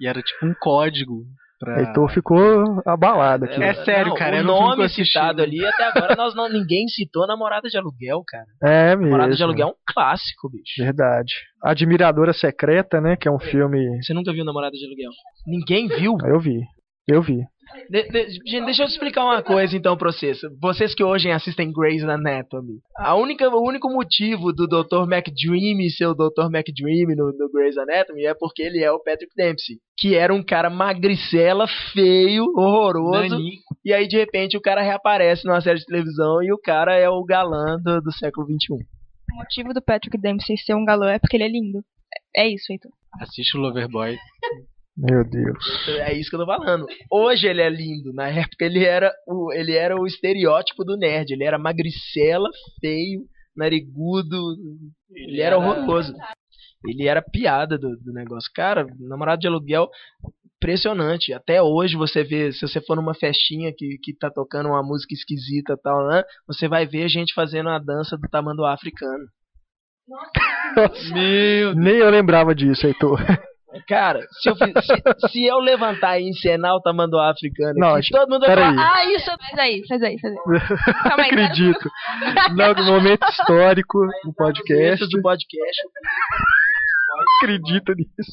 E era tipo um código pra... Heitor ficou abalado aqui. É sério, Não, cara, O nome citado ali, até agora nós não, ninguém citou Namorada de Aluguel, cara. É Namorada de mesmo. Aluguel é um clássico, bicho. Verdade. Admiradora Secreta, né? Que é um filme. Você nunca viu Namorada de Aluguel? Ninguém viu? Eu vi. Eu vi. De- de- gente, deixa eu te explicar uma coisa então pra vocês. Vocês que hoje assistem Grey's Anatomy. A única, o único motivo do Dr. McDreamy ser o Dr. McDreamy no, no Grey's Anatomy é porque ele é o Patrick Dempsey. Que era um cara magricela, feio, horroroso. Nani. E aí de repente o cara reaparece numa série de televisão e o cara é o galã do, do século XXI. O motivo do Patrick Dempsey ser um galã é porque ele é lindo. É é isso, Heitor. Assiste o Loverboy. Meu Deus. É isso que eu tô falando. Hoje ele é lindo, na época ele era o, ele era o estereótipo do nerd. Ele era magricela, feio, narigudo, ele era horroroso. Ele era piada do, do negócio. Cara, namorado de aluguel, impressionante. Até hoje você vê, se você for numa festinha que, que tá tocando uma música esquisita e tal, né? Você vai ver gente fazendo a dança do tamanduá africano. Meu Nem eu lembrava disso, Heitor. Cara, se eu, se, se eu levantar e encenar o tamanduá africano Não, aqui, todo mundo vai falar, ah, isso é Faz aí, faz aí, faz aí. Calma aí, Acredito. Não, no momento histórico do podcast. Esse do podcast. Acredito nisso.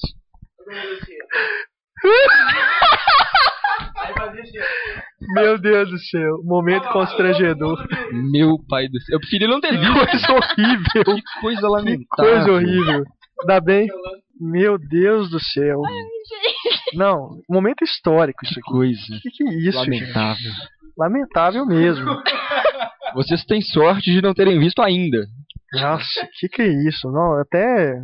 Meu Deus do céu. Momento constrangedor. Meu pai do céu. Eu preferia não ter Que visto. coisa horrível. Que coisa Que lamentável. coisa horrível. Ainda bem. Meu Deus do céu. Não, momento histórico isso Que aqui. coisa O que, que é isso, gente? lamentável. Lamentável mesmo. Vocês têm sorte de não terem visto ainda. Nossa, o que, que é isso? Não, até.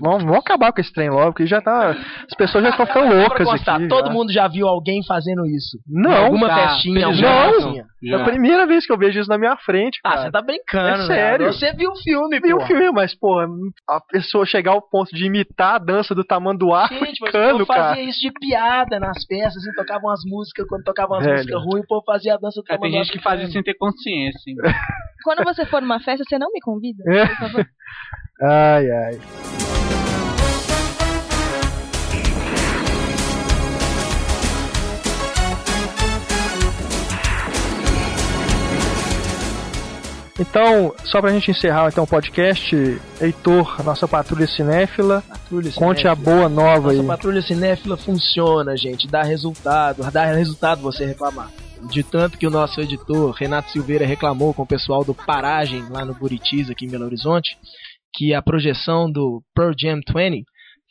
Vamos, vamos acabar com esse trem logo, porque já tá. As pessoas já estão ficando loucas constar, aqui. todo já. mundo já viu alguém fazendo isso. Não, alguma tá. festinha, alguma festinha. É a primeira vez que eu vejo isso na minha frente, Ah, cara. você tá brincando, É sério. Você viu o filme, Vi pô. o filme, mas, pô, a pessoa chegar ao ponto de imitar a dança do tamanduá Gente, mas o africano, povo fazia cara. isso de piada nas festas, assim, tocavam as músicas, quando tocavam as Velho. músicas ruins, o povo fazia a dança do Cara, tem tamanduá gente que faz africano. isso sem ter consciência, hein? Quando você for numa festa, você não me convida? É. Por favor. Ai, ai. Então, só pra gente encerrar então o podcast, Heitor, nossa patrulha cinéfila, Patrulha conte a boa nova aí. Nossa patrulha cinéfila funciona, gente. Dá resultado. Dá resultado você reclamar. de tanto que o nosso editor Renato Silveira reclamou com o pessoal do Paragem lá no Buritis, aqui em Belo Horizonte, que a projeção do Pearl Jam 20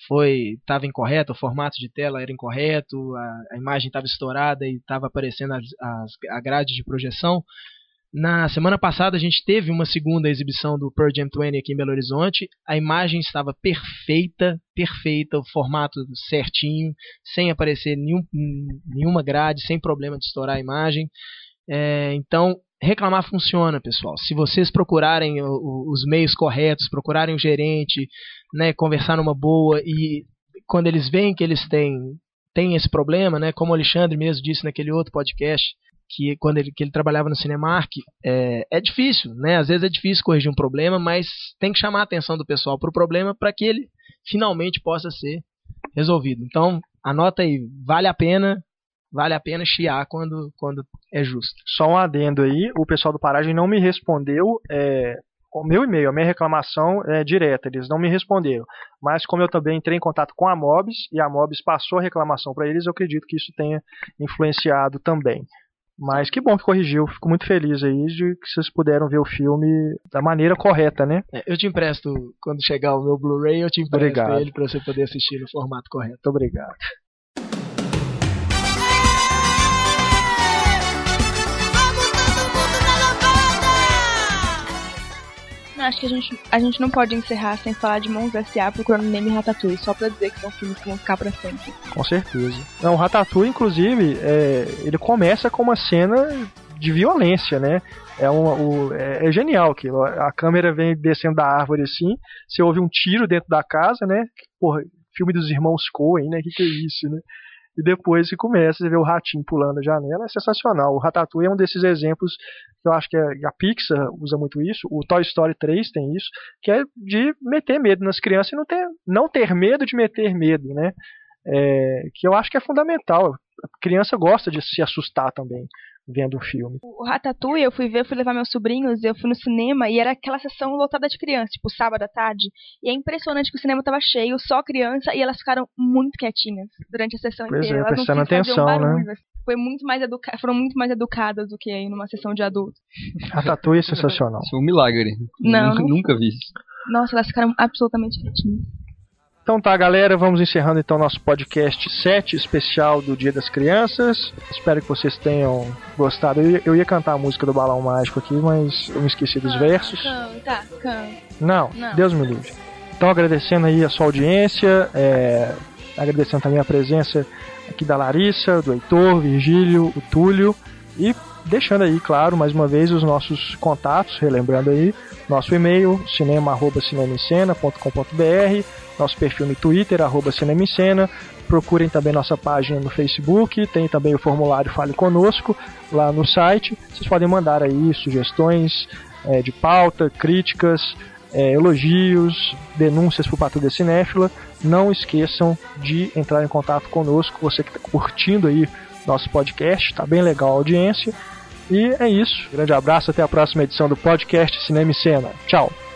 foi estava incorreta, o formato de tela era incorreto, a, a imagem estava estourada e estava aparecendo as, as, a grade de projeção. Na semana passada a gente teve uma segunda exibição do Pearl Jam 20 aqui em Belo Horizonte. A imagem estava perfeita, perfeita, o formato certinho, sem aparecer nenhum, nenhuma grade, sem problema de estourar a imagem. É, então, reclamar funciona, pessoal. Se vocês procurarem os meios corretos, procurarem o gerente, né, conversar numa boa e quando eles veem que eles têm, têm esse problema, né, como o Alexandre mesmo disse naquele outro podcast, que quando ele, que ele trabalhava no Cinemark, é, é difícil, né? Às vezes é difícil corrigir um problema, mas tem que chamar a atenção do pessoal para o problema para que ele finalmente possa ser resolvido. Então, anota aí, vale a pena, vale a pena chiar quando, quando é justo. Só um adendo aí, o pessoal do Paragem não me respondeu é, o meu e-mail, a minha reclamação é direta, eles não me responderam. Mas como eu também entrei em contato com a Mobs e a Mobs passou a reclamação para eles, eu acredito que isso tenha influenciado também. Mas que bom que corrigiu, fico muito feliz aí de que vocês puderam ver o filme da maneira correta, né? É, eu te empresto, quando chegar o meu Blu-ray, eu te empresto Obrigado. ele para você poder assistir no formato correto. Muito obrigado. Acho que a gente, a gente não pode encerrar sem falar de Mons S.A. procurando Neme Ratatouille, só pra dizer que são filmes que vão ficar pra sempre. Com certeza. Não, Ratatouille, inclusive, é, ele começa com uma cena de violência, né? É, uma, o, é, é genial aquilo. A câmera vem descendo da árvore assim, você ouve um tiro dentro da casa, né? Porra, filme dos irmãos Coen, né? Que que é isso, né? E depois você começa, você vê o ratinho pulando a janela, é sensacional. O Ratatouille é um desses exemplos que eu acho que a, a Pixar usa muito isso, o Toy Story 3 tem isso, que é de meter medo nas crianças e não ter, não ter medo de meter medo, né? É, que eu acho que é fundamental. A criança gosta de se assustar também vendo um filme. O Ratatouille, eu fui ver, eu fui levar meus sobrinhos, eu fui no cinema e era aquela sessão lotada de crianças, tipo sábado à tarde. E é impressionante que o cinema tava cheio, só criança, e elas ficaram muito quietinhas durante a sessão Pois inteira. é, elas não prestando fazer um atenção, né? barulho, assim. Foi muito mais educa foram muito mais educadas do que aí numa sessão de adulto. Ratatouille é sensacional. Isso é um milagre. Não, nunca, não- nunca vi isso. Nossa, elas ficaram absolutamente quietinhas. Então tá, galera, vamos encerrando então nosso podcast 7 especial do Dia das Crianças. Espero que vocês tenham gostado. Eu ia, eu ia cantar a música do Balão Mágico aqui, mas eu me esqueci dos versos. Canta, canta. Não, Não. Deus me livre. Então agradecendo aí a sua audiência, é, agradecendo também a presença aqui da Larissa, do Heitor, Virgílio, o Túlio e deixando aí, claro, mais uma vez os nossos contatos, relembrando aí, nosso e-mail, cinema.cinemicena.com.br, nosso perfil no Twitter, arroba Cinema em Cena, procurem também nossa página no Facebook, tem também o formulário Fale Conosco lá no site, vocês podem mandar aí sugestões é, de pauta, críticas, é, elogios, denúncias por Patrulha Cinéfila. Não esqueçam de entrar em contato conosco, você que está curtindo aí nosso podcast, tá bem legal a audiência. E é isso. Grande abraço, até a próxima edição do podcast Cinema e Cena. Tchau.